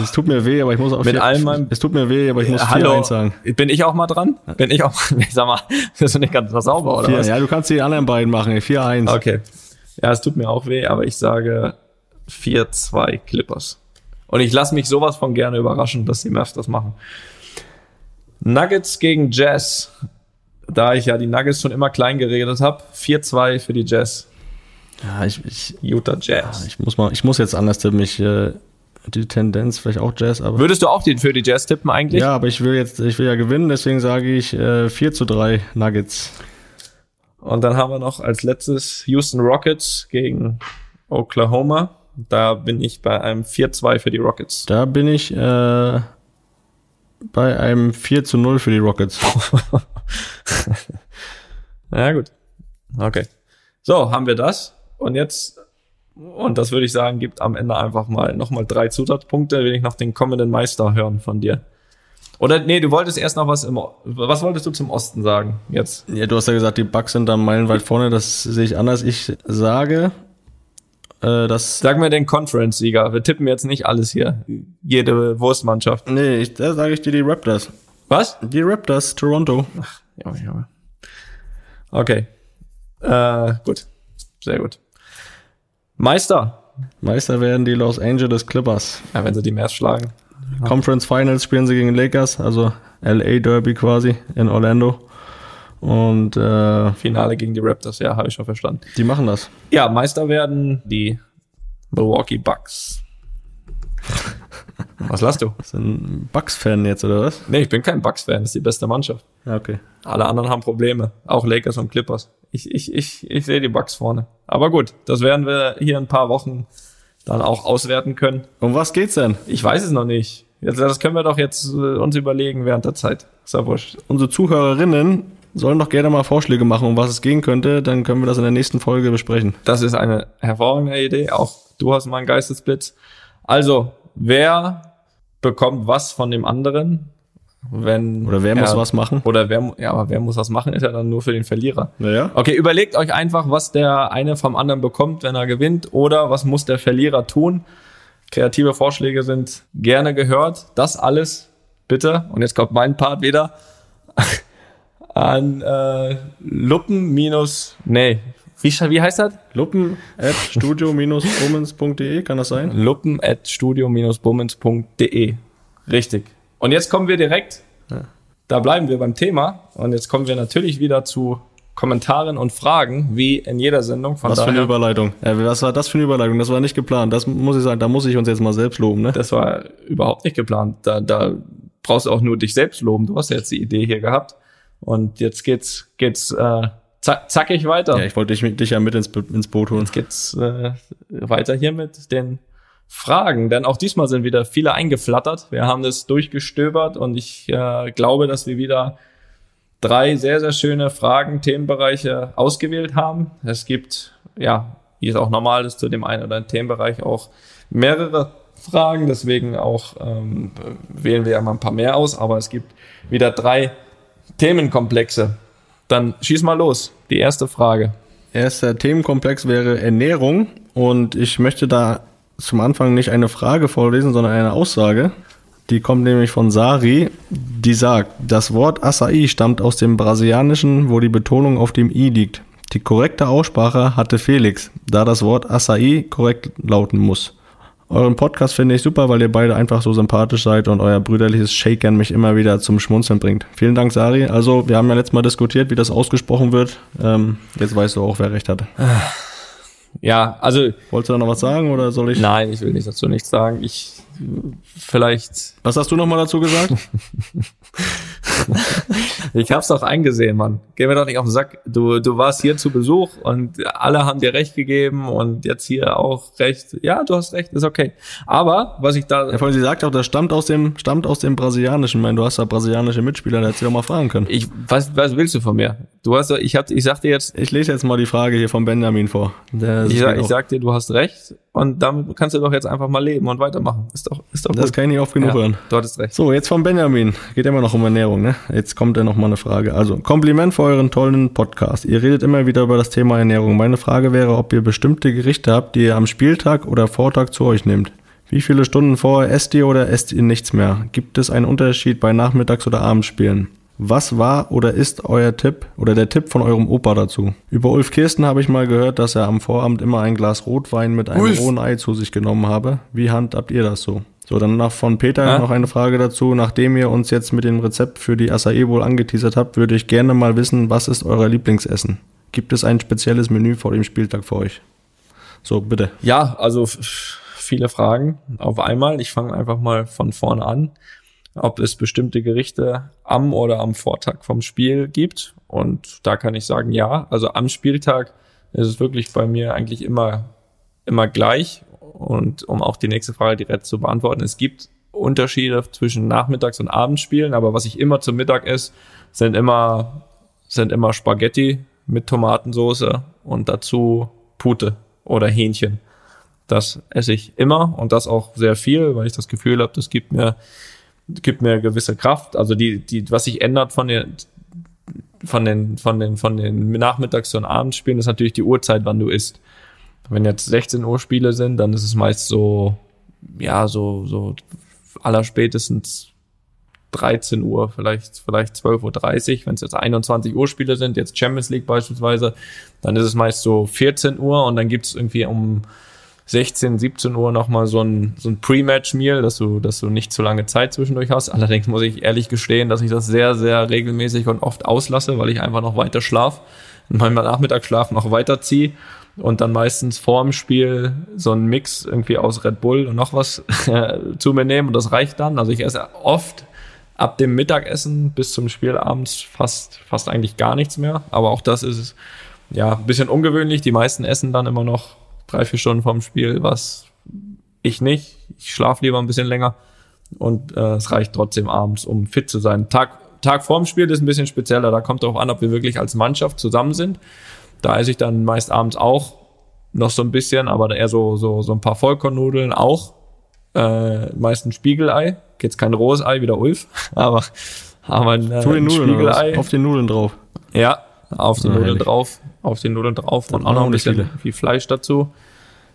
Es tut mir weh, aber ich muss auch Mit vier- all meinem- Es tut mir weh, aber ich muss 4-1 Hallo, sagen. bin ich auch mal dran? Bin ich auch Ich sag mal, bist du nicht ganz sauber, oder Vier, was? ja, du kannst die anderen beiden machen. 4-1. Okay. Ja, es tut mir auch weh, aber ich sage 4-2 Clippers. Und ich lasse mich sowas von gerne überraschen, dass die Mavs das machen. Nuggets gegen Jazz. Da ich ja die Nuggets schon immer klein geredet habe, 4-2 für die Jazz. Ja, ich, ich, Utah Jazz. ich, muss mal, ich muss jetzt anders tippen. Ich, äh, die Tendenz vielleicht auch Jazz, aber. Würdest du auch die, für die Jazz tippen eigentlich? Ja, aber ich will jetzt, ich will ja gewinnen, deswegen sage ich äh, 4 zu 3 Nuggets. Und dann haben wir noch als letztes Houston Rockets gegen Oklahoma. Da bin ich bei einem 4-2 für die Rockets. Da bin ich äh, bei einem 4 zu 0 für die Rockets. Ja, gut. Okay. So, haben wir das. Und jetzt, und das würde ich sagen, gibt am Ende einfach mal nochmal drei Zusatzpunkte, will ich noch den kommenden Meister hören von dir. Oder nee, du wolltest erst noch was im, O- was wolltest du zum Osten sagen jetzt? Ja, du hast ja gesagt, die Bucks sind da meilenweit vorne, das sehe ich anders. Ich sage, äh, dass. Sag mir den Conference-Sieger. Wir tippen jetzt nicht alles hier. Jede Wurstmannschaft. Nee, ich, da sage ich dir die Raptors. Was? Die Raptors, Toronto. Junge, Junge. Okay. Äh, gut. Sehr gut. Meister. Meister werden die Los Angeles Clippers. Ja, wenn sie die Mavs schlagen. Conference Finals spielen sie gegen Lakers, also LA Derby quasi in Orlando. Und äh, Finale gegen die Raptors. Ja, habe ich schon verstanden. die machen das. Ja, Meister werden die Milwaukee Bucks. Was lasst du? Ist ein Bucks-Fan jetzt, oder was? Nee, ich bin kein Bucks-Fan, das ist die beste Mannschaft. Ja, okay. Alle anderen haben Probleme, auch Lakers und Clippers. Ich, ich, ich, ich sehe die Bucks vorne. Aber gut, das werden wir hier in ein paar Wochen dann auch auswerten können. Um was geht's denn? Ich weiß es noch nicht. Jetzt, das können wir doch jetzt äh, uns überlegen während der Zeit. Ist ja wurscht. Unsere Zuhörerinnen sollen doch gerne mal Vorschläge machen, um was es gehen könnte. Dann können wir das in der nächsten Folge besprechen. Das ist eine hervorragende Idee. Auch du hast mal einen Geistesblitz. Also, wer bekommt was von dem anderen? Wenn Oder wer muss er- was machen? Oder wer, ja, aber wer muss was machen, ist ja dann nur für den Verlierer. Naja. Okay, überlegt euch einfach, was der eine vom anderen bekommt, wenn er gewinnt, oder was muss der Verlierer tun. Kreative Vorschläge sind gerne gehört. Das alles bitte, und jetzt kommt mein Part wieder, an äh, Luppen minus, nee, wie, wie heißt das? Luppen at studio-bummens.de, kann das sein? Luppen at studio-bummens.de. Richtig. Und jetzt kommen wir direkt, da bleiben wir beim Thema, und jetzt kommen wir natürlich wieder zu Kommentaren und Fragen, wie in jeder Sendung. Von Was für eine daher- Überleitung. Äh, was war das für eine Überleitung? Das war nicht geplant. Das muss ich sagen, da muss ich uns jetzt mal selbst loben, ne? Das war überhaupt nicht geplant. Da, da brauchst du auch nur dich selbst loben. Du hast ja jetzt die Idee hier gehabt. Und jetzt geht's, geht's äh, zack, zackig weiter. Ja, ich wollte dich, dich ja mit ins, ins Boot holen. geht's äh, weiter hier mit den Fragen. Denn auch diesmal sind wieder viele eingeflattert. Wir haben das durchgestöbert und ich äh, glaube, dass wir wieder drei sehr, sehr schöne Fragen, Themenbereiche ausgewählt haben. Es gibt, ja, wie es auch normal ist, zu dem einen oder anderen Themenbereich auch mehrere Fragen. Deswegen auch ähm, wählen wir ja mal ein paar mehr aus. Aber es gibt wieder drei Themenkomplexe. Dann schieß mal los. Die erste Frage. Erster Themenkomplex wäre Ernährung und ich möchte da zum Anfang nicht eine Frage vorlesen, sondern eine Aussage. Die kommt nämlich von Sari, die sagt, das Wort Acai stammt aus dem Brasilianischen, wo die Betonung auf dem I liegt. Die korrekte Aussprache hatte Felix, da das Wort Acai korrekt lauten muss. Euren Podcast finde ich super, weil ihr beide einfach so sympathisch seid und euer brüderliches Shakern mich immer wieder zum Schmunzeln bringt. Vielen Dank, Sari. Also, wir haben ja letztes Mal diskutiert, wie das ausgesprochen wird. Ähm, jetzt weißt du auch, wer recht hat. Ja, also Wolltest du da noch was sagen oder soll ich? Nein, ich will nicht dazu nichts sagen. Ich vielleicht. Was hast du noch mal dazu gesagt? Ich hab's doch eingesehen, Mann. Geh mir doch nicht auf den Sack. Du, du warst hier zu Besuch und alle haben dir recht gegeben und jetzt hier auch recht. Ja, du hast recht, ist okay. Aber was ich da. ja, vor allem, sie sagt auch, das stammt aus dem, stammt aus dem Brasilianischen. Ich meine, du hast ja brasilianische Mitspieler, da hättest du doch mal fragen können. Ich, was, was willst du von mir? Du hast doch, ich hab, ich sag dir jetzt, Ich lese jetzt mal die Frage hier von Benjamin vor. Der ich, sag, ich sag dir, du hast recht und damit kannst du doch jetzt einfach mal leben und weitermachen. Ist doch, ist doch das gut. kann ich nicht oft genug ja, hören. Du hattest recht. So, jetzt von Benjamin. Geht immer noch um Ernährung, ne? Jetzt kommt ja noch mal eine Frage. Also, Kompliment für euren tollen Podcast. Ihr redet immer wieder über das Thema Ernährung. Meine Frage wäre, ob ihr bestimmte Gerichte habt, die ihr am Spieltag oder Vortag zu euch nehmt. Wie viele Stunden vorher esst ihr oder esst ihr nichts mehr? Gibt es einen Unterschied bei Nachmittags- oder Abendspielen? Was war oder ist euer Tipp oder der Tipp von eurem Opa dazu? Über Ulf Kirsten habe ich mal gehört, dass er am Vorabend immer ein Glas Rotwein mit einem Ulf. rohen Ei zu sich genommen habe. Wie handhabt ihr das so? So, dann noch von Peter Ja. noch eine Frage dazu. Nachdem ihr uns jetzt mit dem Rezept für die Acai wohl angeteasert habt, würde ich gerne mal wissen, was ist euer Lieblingsessen? Gibt es ein spezielles Menü vor dem Spieltag für euch? So, bitte. Ja, also viele Fragen auf einmal. Ich fange einfach mal von vorne an, ob es bestimmte Gerichte am oder am Vortag vom Spiel gibt. Und da kann ich sagen, ja. Also am Spieltag ist es wirklich bei mir eigentlich immer, immer gleich. Und um auch die nächste Frage direkt zu beantworten, es gibt Unterschiede zwischen Nachmittags- und Abendspielen, aber was ich immer zum Mittag esse, sind immer, sind immer Spaghetti mit Tomatensoße und dazu Pute oder Hähnchen. Das esse ich immer und das auch sehr viel, weil ich das Gefühl habe, das gibt mir, gibt mir gewisse Kraft. Also die, die, was sich ändert von den, von den, von den, von den Nachmittags- und Abendspielen, ist natürlich die Uhrzeit, wann du isst. Wenn jetzt 16 Uhr Spiele sind, dann ist es meist so, ja, so, so allerspätestens 13 Uhr, vielleicht, vielleicht 12.30 Uhr. Wenn es jetzt 21 Uhr Spiele sind, jetzt Champions League beispielsweise, dann ist es meist so 14 Uhr und dann gibt es irgendwie um 16, 17 Uhr nochmal so ein, so ein Pre-Match-Meal, dass du, dass du nicht zu lange Zeit zwischendurch hast. Allerdings muss ich ehrlich gestehen, dass ich das sehr, sehr regelmäßig und oft auslasse, weil ich einfach noch weiter schlaf und meinen Nachmittagsschlaf noch weiterziehe und dann meistens vorm Spiel so einen Mix irgendwie aus Red Bull und noch was zu mir nehmen und das reicht dann. Also ich esse oft ab dem Mittagessen bis zum Spiel abends fast, fast eigentlich gar nichts mehr. Aber auch das ist ja ein bisschen ungewöhnlich. Die meisten essen dann immer noch drei, vier Stunden vorm Spiel was, ich nicht. Ich schlafe lieber ein bisschen länger und äh, es reicht trotzdem abends, um fit zu sein. Tag, Tag vorm Spiel ist ein bisschen spezieller. Da kommt darauf an, ob wir wirklich als Mannschaft zusammen sind. Da esse ich dann meist abends auch noch so ein bisschen, aber eher so, so, so ein paar Vollkornnudeln auch. Äh, meist ein Spiegelei. Jetzt kein rohes Ei wie der Ulf, aber, aber ein, äh, ein Nudeln Spiegelei. auf den Nudeln drauf. Ja, auf die Nudeln drauf, auf die Nudeln drauf und auch noch ein bisschen viel Fleisch dazu.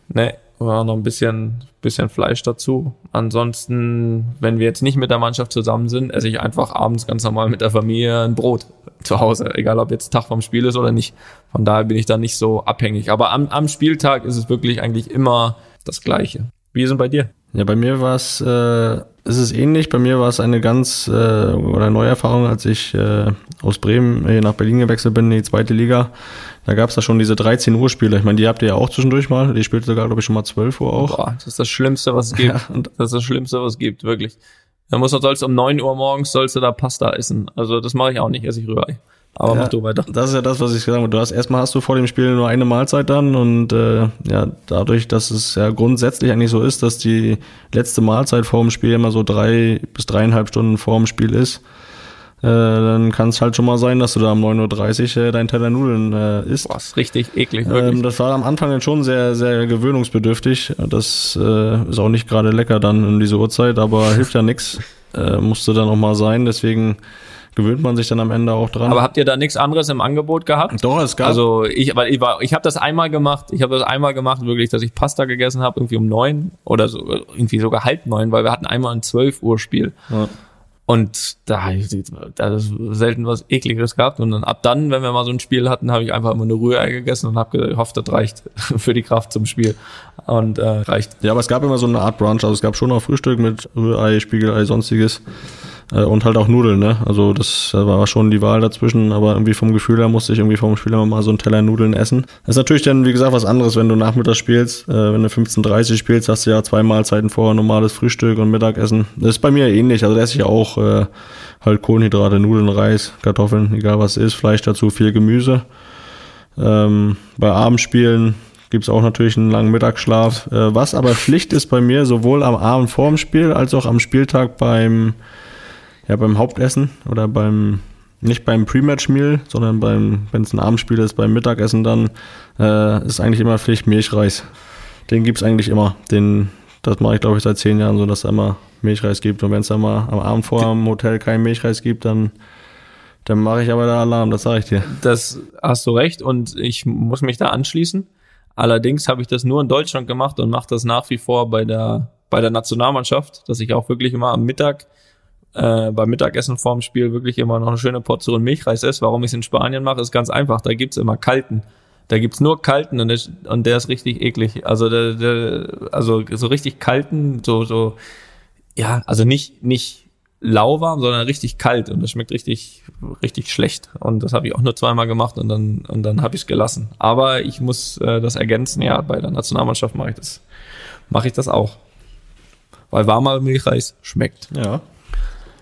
Ne, auch noch ein bisschen, bisschen Fleisch dazu. Ansonsten, wenn wir jetzt nicht mit der Mannschaft zusammen sind, esse ich einfach abends ganz normal mit der Familie ein Brot zu Hause, egal ob jetzt Tag vom Spiel ist oder nicht. Von daher bin ich da nicht so abhängig. Aber am, am Spieltag ist es wirklich eigentlich immer das Gleiche. Wie ist es denn bei dir? Ja, bei mir war es, äh, ist es ähnlich. Bei mir war es eine ganz äh, oder neue Erfahrung, als ich äh, aus Bremen hier nach Berlin gewechselt bin in die zweite Liga. Da gab es da schon diese 13 Uhr Spiele. Ich meine, die habt ihr ja auch zwischendurch mal. Die spielt sogar, glaube ich, schon mal 12 Uhr auch. Boah, das ist das Schlimmste, was es gibt. Ja, und- das ist das Schlimmste, was es gibt, wirklich. Da muss sollst um 9 Uhr morgens sollst du da Pasta essen. Also das mache ich auch nicht, esse ich Rührei. Aber Ja, mach du weiter. Das ist ja das, was ich gesagt habe. Du hast erstmal hast du vor dem Spiel nur eine Mahlzeit dann und äh, ja, dadurch, dass es ja grundsätzlich eigentlich so ist, dass die letzte Mahlzeit vor dem Spiel immer so drei bis dreieinhalb Stunden vor dem Spiel ist, äh, dann kann es halt schon mal sein, dass du da um 9.30 Uhr äh, deinen Teller Nudeln äh, isst. Boah, ist richtig eklig, wirklich. Ähm, das war am Anfang dann schon sehr, sehr gewöhnungsbedürftig. Das äh, ist auch nicht gerade lecker dann in diese Uhrzeit, aber hilft ja nix. Äh, musste dann auch mal sein, deswegen gewöhnt man sich dann am Ende auch dran. Aber habt ihr da nichts anderes im Angebot gehabt? Doch, es gab. Also ich, aber ich war, ich habe das einmal gemacht. Ich habe das einmal gemacht, wirklich, dass ich Pasta gegessen habe, irgendwie um neun oder so, irgendwie sogar halb neun, weil wir hatten einmal ein 12 Uhr Spiel. ja. Und da, da ist selten was Ekliges gehabt. Und dann ab dann, wenn wir mal so ein Spiel hatten, habe ich einfach immer eine Rührei gegessen und habe gehofft, das reicht für die Kraft zum Spiel. Und äh, reicht. ja, aber es gab immer so eine Art Brunch. Also es gab schon auch Frühstück mit Rührei, Spiegelei, sonstiges. Äh, und halt auch Nudeln, ne? Also das äh, war schon die Wahl dazwischen, aber irgendwie vom Gefühl her musste ich irgendwie vom Spiel immer mal so einen Teller Nudeln essen. Das ist natürlich dann, wie gesagt, was anderes, wenn du nachmittags spielst. Äh, wenn du 15.30 spielst, hast du ja zwei Mahlzeiten vorher, normales Frühstück und Mittagessen. Das ist bei mir ähnlich. Also da esse ich auch äh, halt Kohlenhydrate, Nudeln, Reis, Kartoffeln, egal was es ist, Fleisch dazu, viel Gemüse. Ähm, bei Abendspielen gibt's auch natürlich einen langen Mittagsschlaf. Äh, was aber Pflicht ist bei mir, sowohl am Abend vorm Spiel als auch am Spieltag beim, ja, beim Hauptessen oder beim, nicht beim Pre-Match-Meal, sondern beim, wenn es ein Abendspiel ist, beim Mittagessen dann, äh, ist eigentlich immer Pflicht Milchreis. Den gibt's eigentlich immer. Den, das mache ich glaube ich seit zehn Jahren so, dass es immer Milchreis gibt. Und wenn es dann mal am Abend vorher im Hotel keinen Milchreis gibt, dann, dann mache ich aber da Alarm, das sage ich dir. Das hast du recht und ich muss mich da anschließen. Allerdings habe ich das nur in Deutschland gemacht und mache das nach wie vor bei der, bei der Nationalmannschaft, dass ich auch wirklich immer am Mittag, äh, beim Mittagessen vorm Spiel wirklich immer noch eine schöne Portion Milchreis esse. Warum ich es in Spanien mache, ist ganz einfach. Da gibt's immer kalten. Da gibt's nur kalten und der, und der ist richtig eklig. Also der, der, also so richtig kalten, so, so, ja, also nicht, nicht lauwarm, sondern richtig kalt und das schmeckt richtig, richtig schlecht. Und das habe ich auch nur zweimal gemacht und dann, und dann habe ich es gelassen. Aber ich muss äh, das ergänzen, ja, bei der Nationalmannschaft mache ich das, mache ich das auch. Weil warmer Milchreis schmeckt. Ja.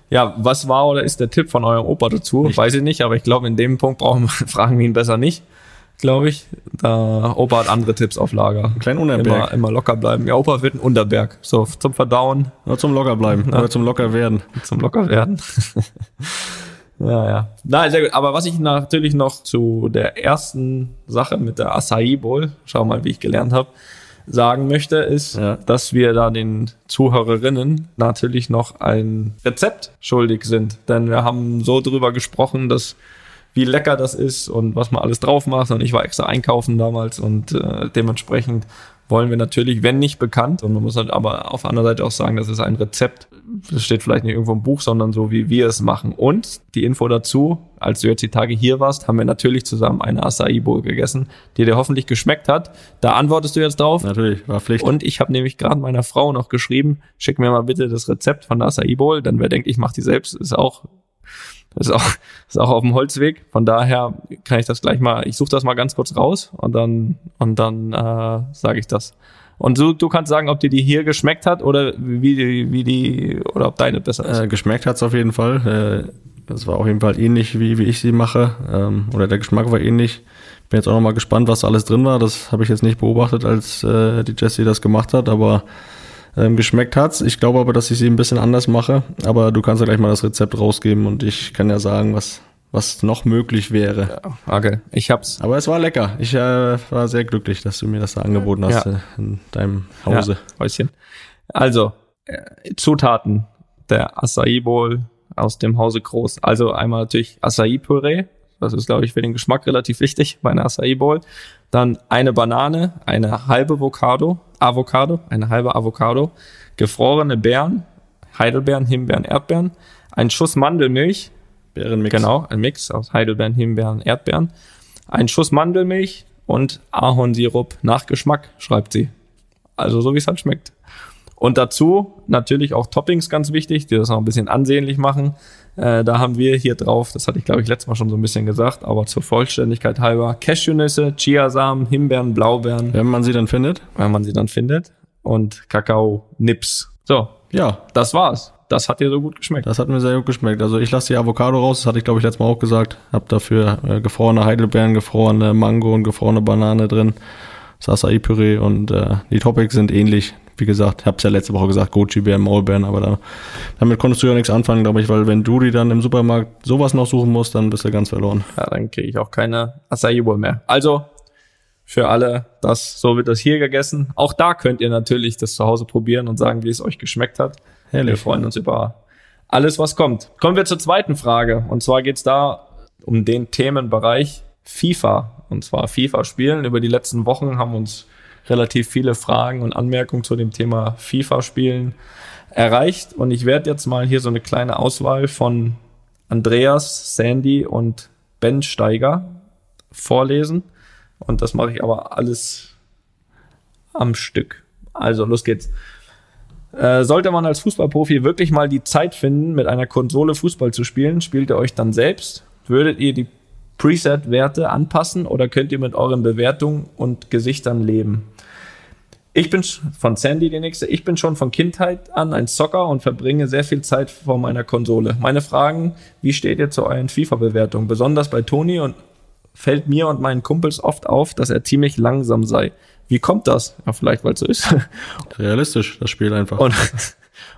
Ja, was war oder ist der Tipp von eurem Opa dazu? Weiß ich nicht, aber ich glaube, in dem Punkt brauchen wir, fragen wir ihn besser nicht, glaube ich. Da Opa hat andere Tipps auf Lager. Klein Immer, Unterberg. immer locker bleiben. Ja, Opa wird ein Unterberg. So, zum Verdauen, Nur zum locker bleiben, oder zum locker werden. zum locker werden. ja, ja. Nein, sehr gut. Aber was ich natürlich noch zu der ersten Sache mit der Acai Bowl, schau mal, wie ich gelernt habe, sagen möchte, ist, Ja. dass wir da den Zuhörerinnen natürlich noch ein Rezept schuldig sind. Denn wir haben so drüber gesprochen, dass wie lecker das ist und was man alles drauf macht. Und ich war extra einkaufen damals und äh, dementsprechend wollen wir natürlich, wenn nicht bekannt, und man muss halt aber auf der anderen Seite auch sagen, das ist ein Rezept, das steht vielleicht nicht irgendwo im Buch, sondern so, wie wir es machen. Und die Info dazu, als du jetzt die Tage hier warst, haben wir natürlich zusammen eine Acai Bowl gegessen, die dir hoffentlich geschmeckt hat. Da antwortest du jetzt drauf. Natürlich, war Pflicht. Und ich habe nämlich gerade meiner Frau noch geschrieben, schick mir mal bitte das Rezept von der Acai Bowl, dann wer denkt, ich mache die selbst, ist auch ist auch ist auch auf dem Holzweg. Von daher kann ich das gleich mal, ich suche das mal ganz kurz raus und dann und dann äh, sage ich das. Und du, du kannst sagen, ob dir die hier geschmeckt hat oder wie die, wie die oder ob deine besser ist. Äh, geschmeckt hat's auf jeden Fall. Äh, Das war auf jeden Fall ähnlich, wie, wie ich sie mache. Ähm, oder der Geschmack war ähnlich. Bin jetzt auch noch mal gespannt, was da alles drin war. Das habe ich jetzt nicht beobachtet, als äh, die Jessie das gemacht hat, aber ähm, geschmeckt hat's. Ich glaube aber, dass ich sie ein bisschen anders mache. Aber du kannst ja gleich mal das Rezept rausgeben und ich kann ja sagen, was, was noch möglich wäre. Ja, okay, ich hab's. Aber es war lecker. Ich äh, war sehr glücklich, dass du mir das da angeboten hast Ja. äh, in deinem Hause. Ja, Häuschen. Also, äh, Zutaten der Acai Bowl aus dem Hause Groß. Also einmal natürlich Acai-Püree. Das ist, glaube ich, für den Geschmack relativ wichtig bei einer Acai Bowl. Dann eine Banane, eine halbe Avocado, Avocado, eine halbe Avocado, gefrorene Beeren, Heidelbeeren, Himbeeren, Erdbeeren, ein Schuss Mandelmilch, Bärenmix. Genau, ein Mix aus Heidelbeeren, Himbeeren, Erdbeeren. Ein Schuss Mandelmilch und Ahornsirup nach Geschmack, schreibt sie. Also so wie es halt schmeckt. Und dazu natürlich auch Toppings ganz wichtig, die das noch ein bisschen ansehnlich machen. Äh, da haben wir hier drauf, das hatte ich glaube ich letztes Mal schon so ein bisschen gesagt, aber zur Vollständigkeit halber, Cashewnüsse, Chiasamen, Himbeeren, Blaubeeren, Wenn man sie dann findet. wenn man sie dann findet, und Kakao-Nips. So, Ja, das war's. Das hat dir so gut geschmeckt. das hat mir sehr gut geschmeckt. Also ich lasse die Avocado raus, das hatte ich glaube ich letztes Mal auch gesagt. Hab dafür äh, gefrorene Heidelbeeren, gefrorene Mango und gefrorene Banane drin. Das Acai-Püree und äh, die Topics sind ähnlich. Wie gesagt, ich hab's ja letzte Woche gesagt, Goji-Beeren, Maulbeeren, aber da, damit konntest du ja nichts anfangen, glaube ich, weil wenn du die dann im Supermarkt sowas noch suchen musst, dann bist du ganz verloren. Ja, dann kriege ich auch keine Acai Bowl mehr. Also für alle, das so wird das hier gegessen. Auch da könnt ihr natürlich das zu Hause probieren und sagen, wie es euch geschmeckt hat. Wir Herrlich. freuen uns über alles, was kommt. Kommen wir zur zweiten Frage. Und zwar geht's da um den Themenbereich FIFA. Und zwar FIFA spielen. Über die letzten Wochen haben uns relativ viele Fragen und Anmerkungen zu dem Thema FIFA spielen erreicht. Und ich werde jetzt mal hier so eine kleine Auswahl von Andreas, Sandy und Ben Steiger vorlesen. Und das mache ich aber alles am Stück. Also, los geht's. Äh, sollte man als Fußballprofi wirklich mal die Zeit finden, mit einer Konsole Fußball zu spielen, spielt ihr euch dann selbst? Würdet ihr die Preset-Werte anpassen oder könnt ihr mit euren Bewertungen und Gesichtern leben? Ich bin von Sandy die nächste. Ich bin schon von Kindheit an ein Zocker und verbringe sehr viel Zeit vor meiner Konsole. Meine Fragen, wie steht ihr zu euren FIFA-Bewertungen? Besonders bei Toni und fällt mir und meinen Kumpels oft auf, dass er ziemlich langsam sei. Wie kommt das? Ja, vielleicht, weil es so ist. Realistisch, das Spiel einfach. Und,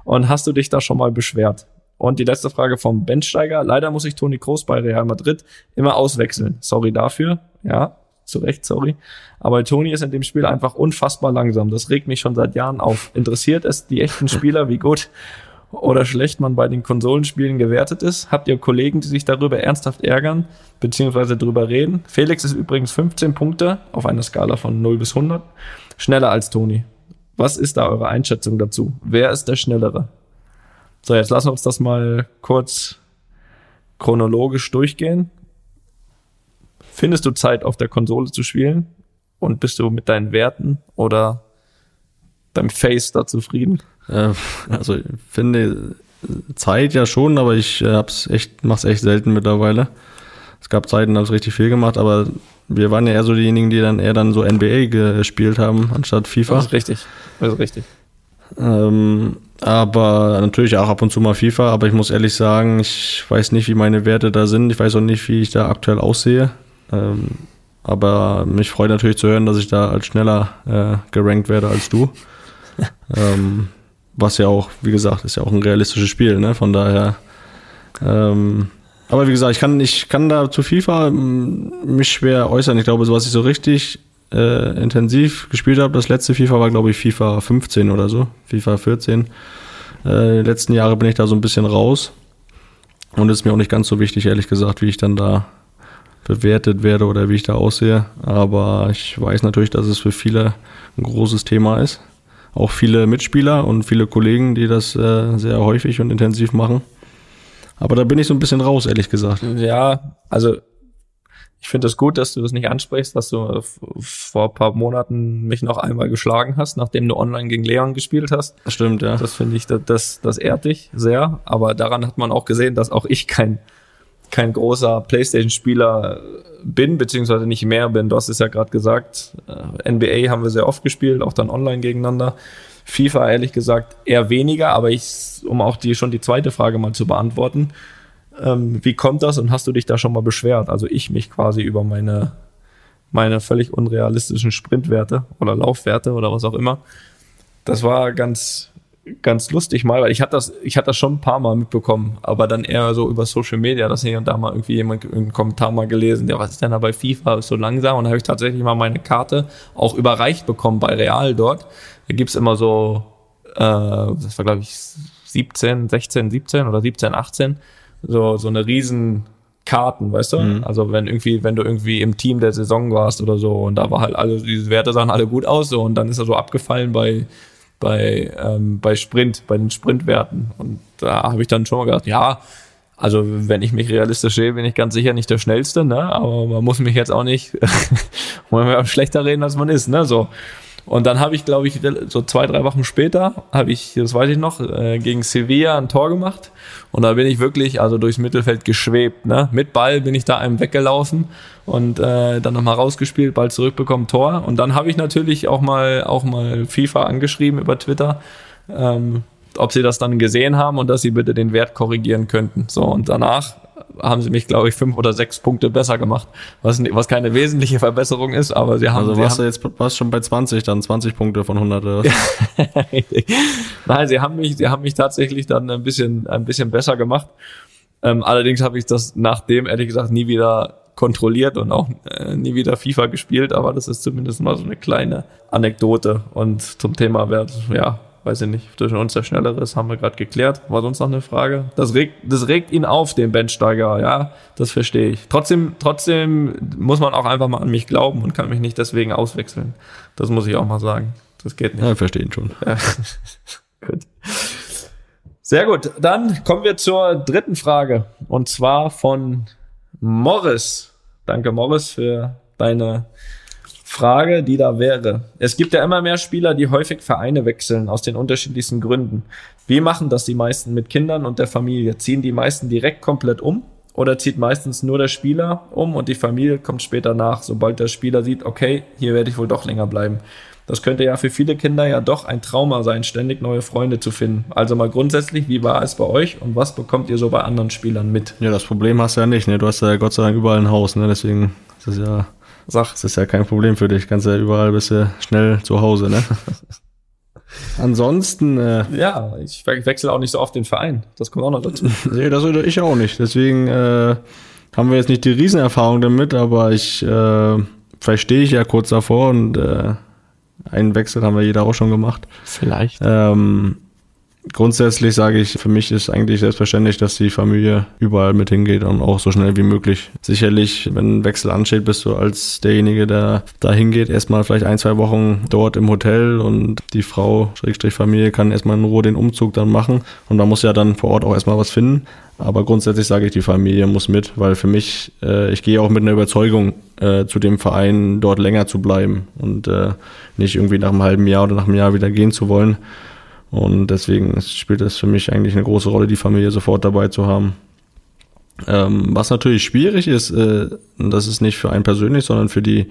und hast du dich da schon mal beschwert? Und die letzte Frage vom Bensteiger. Leider muss ich Toni Kroos bei Real Madrid immer auswechseln. Sorry dafür. Ja, zu Recht, sorry. Aber Toni ist in dem Spiel einfach unfassbar langsam. Das regt mich schon seit Jahren auf. Interessiert es die echten Spieler, wie gut oder schlecht man bei den Konsolenspielen gewertet ist? Habt ihr Kollegen, die sich darüber ernsthaft ärgern, beziehungsweise drüber reden? Felix ist übrigens 15 Punkte auf einer Skala von 0 bis 100. Schneller als Toni. Was ist da eure Einschätzung dazu? Wer ist der Schnellere? So, jetzt lassen wir uns das mal kurz chronologisch durchgehen. Findest du Zeit auf der Konsole zu spielen? Und bist du mit deinen Werten oder deinem Face da zufrieden? Äh, also ich finde Zeit ja schon, aber ich äh, hab's echt, mach's echt selten mittlerweile. Es gab Zeiten, da hab's richtig viel gemacht, aber wir waren ja eher so diejenigen, die dann eher dann so NBA gespielt haben, anstatt FIFA. Das ist richtig. Das ist richtig. Ähm, aber natürlich auch ab und zu mal FIFA, aber ich muss ehrlich sagen, ich weiß nicht, wie meine Werte da sind. Ich weiß auch nicht, wie ich da aktuell aussehe. Ähm, aber mich freut natürlich zu hören, dass ich da als schneller äh, gerankt werde als du. ähm, was ja auch, wie gesagt, ist ja auch ein realistisches Spiel, ne? Von daher. Ähm, aber wie gesagt, ich kann, ich kann da zu FIFA ähm, mich schwer äußern. Ich glaube, so was ich so richtig äh, intensiv gespielt habe, das letzte FIFA war, glaube ich, FIFA 15 oder so, FIFA 14. Äh, die letzten Jahre bin ich da so ein bisschen raus. Und ist mir auch nicht ganz so wichtig, ehrlich gesagt, wie ich dann da bewertet werde oder wie ich da aussehe. Aber ich weiß natürlich, dass es für viele ein großes Thema ist. Auch viele Mitspieler und viele Kollegen, die das äh, sehr häufig und intensiv machen. Aber da bin ich so ein bisschen raus, ehrlich gesagt. Ja, also ich finde es das gut, dass du das nicht ansprichst, dass du äh, vor ein paar Monaten mich noch einmal geschlagen hast, nachdem du online gegen Leon gespielt hast. Das stimmt, ja. Das finde ich, das, das, das ehrt dich sehr. Aber daran hat man auch gesehen, dass auch ich kein, kein großer Playstation-Spieler bin, beziehungsweise nicht mehr bin. Du hast es ja gerade gesagt. äh, NBA haben wir sehr oft gespielt, auch dann online gegeneinander. FIFA ehrlich gesagt eher weniger, aber ich, um auch die schon die zweite Frage mal zu beantworten, Ähm, wie kommt das und hast du dich da schon mal beschwert? Also ich mich quasi über meine, meine völlig unrealistischen Sprintwerte oder Laufwerte oder was auch immer. Das war ganz, ganz lustig mal, weil ich hatte das, ich hatte das schon ein paar Mal mitbekommen, aber dann eher so über Social Media, dass hier und da mal irgendwie jemand einen Kommentar mal gelesen, ja, was ist denn da bei FIFA, ist so langsam und da habe ich tatsächlich mal meine Karte auch überreicht bekommen bei Real dort. Da gibt's immer so, äh, das war glaube ich 17, 16, 17 oder 17, 18, so, so eine riesen Karten, weißt du? Mhm. Also wenn irgendwie, wenn du irgendwie im Team der Saison warst oder so und da war halt alle, diese Werte sahen alle gut aus so und dann ist er so abgefallen bei bei, ähm, bei Sprint, bei den Sprintwerten. Und da habe ich dann schon mal gedacht, ja, also wenn ich mich realistisch sehe, bin ich ganz sicher nicht der Schnellste, ne? Aber man muss mich jetzt auch nicht schlechter reden, als man ist, ne? So. Und dann habe ich, glaube ich, so zwei, drei Wochen später, habe ich, das weiß ich noch, äh, gegen Sevilla ein Tor gemacht. Und da bin ich wirklich, also durchs Mittelfeld geschwebt. Ne? Mit Ball bin ich da einem weggelaufen und äh, dann nochmal rausgespielt, Ball zurückbekommen, Tor. Und dann habe ich natürlich auch mal, auch mal FIFA angeschrieben über Twitter. Ähm, ob sie das dann gesehen haben und dass sie bitte den Wert korrigieren könnten. So, und danach haben sie mich, glaube ich, fünf oder sechs Punkte besser gemacht, was, was keine wesentliche Verbesserung ist, aber sie haben... Also warst du jetzt warst schon bei 20, dann 20 Punkte von 100 oder Nein, sie haben mich, sie haben mich tatsächlich dann ein bisschen, ein bisschen besser gemacht. Ähm, allerdings habe ich das nachdem, ehrlich gesagt, nie wieder kontrolliert und auch äh, nie wieder FIFA gespielt, aber das ist zumindest mal so eine kleine Anekdote. Und zum Thema Wert, ja, weiß ich nicht, zwischen uns der Schnellere ist, haben wir gerade geklärt. War sonst noch eine Frage? Das regt, das regt ihn auf, den Benchsteiger, ja, das verstehe ich. Trotzdem, trotzdem muss man auch einfach mal an mich glauben und kann mich nicht deswegen auswechseln. Das muss ich auch mal sagen. Das geht nicht. Ja, verstehe ihn schon. Ja. gut. Sehr gut. Dann kommen wir zur dritten Frage. Und zwar von Morris. Danke, Morris, für deine Frage, die da wäre. Es gibt ja immer mehr Spieler, die häufig Vereine wechseln, aus den unterschiedlichsten Gründen. Wie machen das die meisten mit Kindern und der Familie? Ziehen die meisten direkt komplett um? Oder zieht meistens nur der Spieler um und die Familie kommt später nach, sobald der Spieler sieht, okay, hier werde ich wohl doch länger bleiben. Das könnte ja für viele Kinder ja doch ein Trauma sein, ständig neue Freunde zu finden. Also mal grundsätzlich, wie war es bei euch und was bekommt ihr so bei anderen Spielern mit? Ja, das Problem hast du ja nicht, ne? Du hast ja Gott sei Dank überall ein Haus, ne? Deswegen ist es ja Sag. Das ist ja kein Problem für dich. Kannst ja überall bist du schnell zu Hause, ne? Ansonsten. Äh, ja, ich wechsle auch nicht so oft den Verein. Das kommt auch noch dazu. nee, das würde ich auch nicht. Deswegen äh, haben wir jetzt nicht die Riesenerfahrung damit, aber ich äh, verstehe ich ja kurz davor und äh, einen Wechsel haben wir jeder auch schon gemacht. Vielleicht. Ähm, Grundsätzlich sage ich, für mich ist eigentlich selbstverständlich, dass die Familie überall mit hingeht und auch so schnell wie möglich. Sicherlich, wenn ein Wechsel ansteht, bist du als derjenige, der da hingeht, erstmal vielleicht ein, zwei Wochen dort im Hotel und die Frau, Schrägstrich Familie, kann erstmal in Ruhe den Umzug dann machen und da muss ja dann vor Ort auch erstmal was finden. Aber grundsätzlich sage ich, die Familie muss mit, weil für mich, äh, ich gehe auch mit einer Überzeugung äh, zu dem Verein, dort länger zu bleiben und äh, nicht irgendwie nach einem halben Jahr oder nach einem Jahr wieder gehen zu wollen. Und deswegen spielt es für mich eigentlich eine große Rolle, die Familie sofort dabei zu haben. Ähm, was natürlich schwierig ist, äh, das ist nicht für einen persönlich, sondern für die,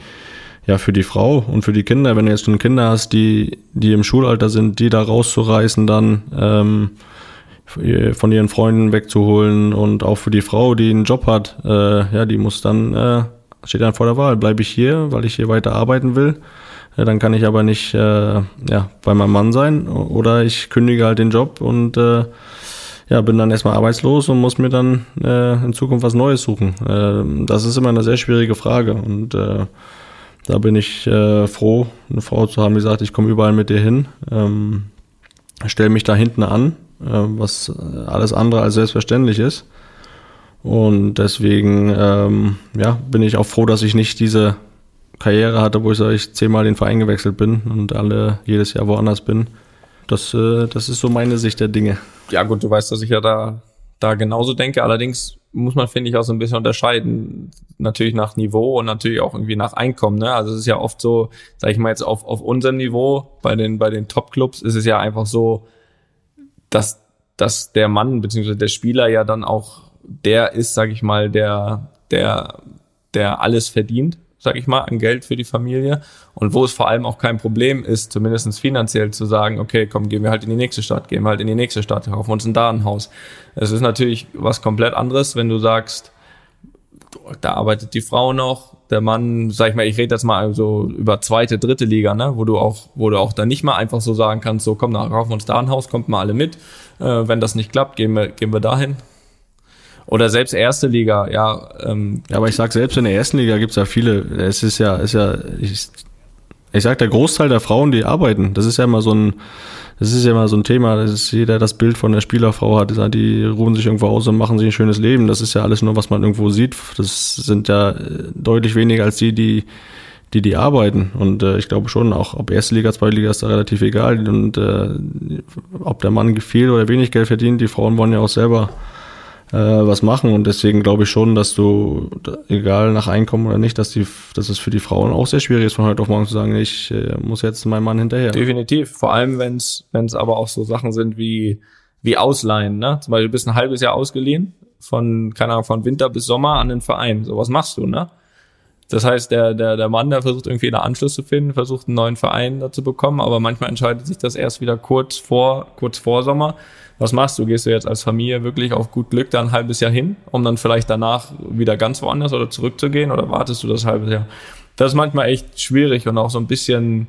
ja, für die Frau und für die Kinder. Wenn du jetzt schon Kinder hast, die, die im Schulalter sind, die da rauszureißen, dann ähm, von ihren Freunden wegzuholen und auch für die Frau, die einen Job hat, äh, ja, die muss dann, äh, steht dann vor der Wahl, bleibe ich hier, weil ich hier weiter arbeiten will ja, dann kann ich aber nicht äh, ja, bei meinem Mann sein oder ich kündige halt den Job und äh, ja, bin dann erstmal arbeitslos und muss mir dann äh, in Zukunft was Neues suchen. Äh, das ist immer eine sehr schwierige Frage und äh, da bin ich äh, froh, eine Frau zu haben, die sagt, ich komme überall mit dir hin, ähm, stelle mich da hinten an, äh, was alles andere als selbstverständlich ist. Und deswegen ähm, ja, bin ich auch froh, dass ich nicht diese Karriere hatte, wo ich, sag ich zehnmal den Verein gewechselt bin und alle jedes Jahr woanders bin. Das, äh, das ist so meine Sicht der Dinge. Ja gut, du weißt, dass ich ja da, da genauso denke. Allerdings muss man, finde ich, auch so ein bisschen unterscheiden. Natürlich nach Niveau und natürlich auch irgendwie nach Einkommen. Ne? Also es ist ja oft so, sag ich mal jetzt auf, auf unserem Niveau, bei den, bei den Top-Clubs ist es ja einfach so, dass, dass der Mann beziehungsweise der Spieler ja dann auch der ist, sag ich mal, der, der, der alles verdient sag ich mal, an Geld für die Familie und wo es vor allem auch kein Problem ist, zumindest finanziell zu sagen, okay, komm, gehen wir halt in die nächste Stadt, gehen wir halt in die nächste Stadt, kaufen uns ein da ein Haus. Es ist natürlich was komplett anderes, wenn du sagst, da arbeitet die Frau noch, der Mann, sag ich mal, ich rede jetzt mal so über zweite, dritte Liga, ne, wo du auch, wo du auch dann nicht mal einfach so sagen kannst, so komm, dann kaufen wir uns da ein Haus, kommt mal alle mit. Äh, wenn das nicht klappt, gehen wir, gehen wir dahin. Oder selbst erste Liga, ja. Ähm, ja, aber ich sag selbst in der ersten Liga gibt's ja viele. Es ist ja, ist ja, ich, ich sag der Großteil der Frauen, die arbeiten. Das ist ja immer so ein, das ist ja immer so ein Thema. Das ist jeder das Bild von der Spielerfrau hat. Die ruhen sich irgendwo aus und machen sich ein schönes Leben. Das ist ja alles nur, was man irgendwo sieht. Das sind ja äh, deutlich weniger als die, die die die arbeiten. Und äh, ich glaube schon, auch ob erste Liga, zweite Liga ist da relativ egal. Und äh, ob der Mann viel oder wenig Geld verdient, die Frauen wollen ja auch selber äh, was machen. Und deswegen glaube ich schon, dass du, egal nach Einkommen oder nicht, dass, die, dass es für die Frauen auch sehr schwierig ist, von heute auf morgen zu sagen, ich äh, muss jetzt meinem Mann hinterher. Definitiv. Vor allem, wenn es aber auch so Sachen sind wie, wie Ausleihen. Ne? Zum Beispiel, du bist ein halbes Jahr ausgeliehen von, keine Ahnung, von Winter bis Sommer an den Verein. So was machst du, ne? Das heißt, der, der, der Mann, der versucht irgendwie einen Anschluss zu finden, versucht einen neuen Verein dazu bekommen, aber manchmal entscheidet sich das erst wieder kurz vor, kurz vor Sommer was machst du? Gehst du jetzt als Familie wirklich auf gut Glück da ein halbes Jahr hin, um dann vielleicht danach wieder ganz woanders oder zurückzugehen oder wartest du das halbe Jahr? Das ist manchmal echt schwierig und auch so ein bisschen,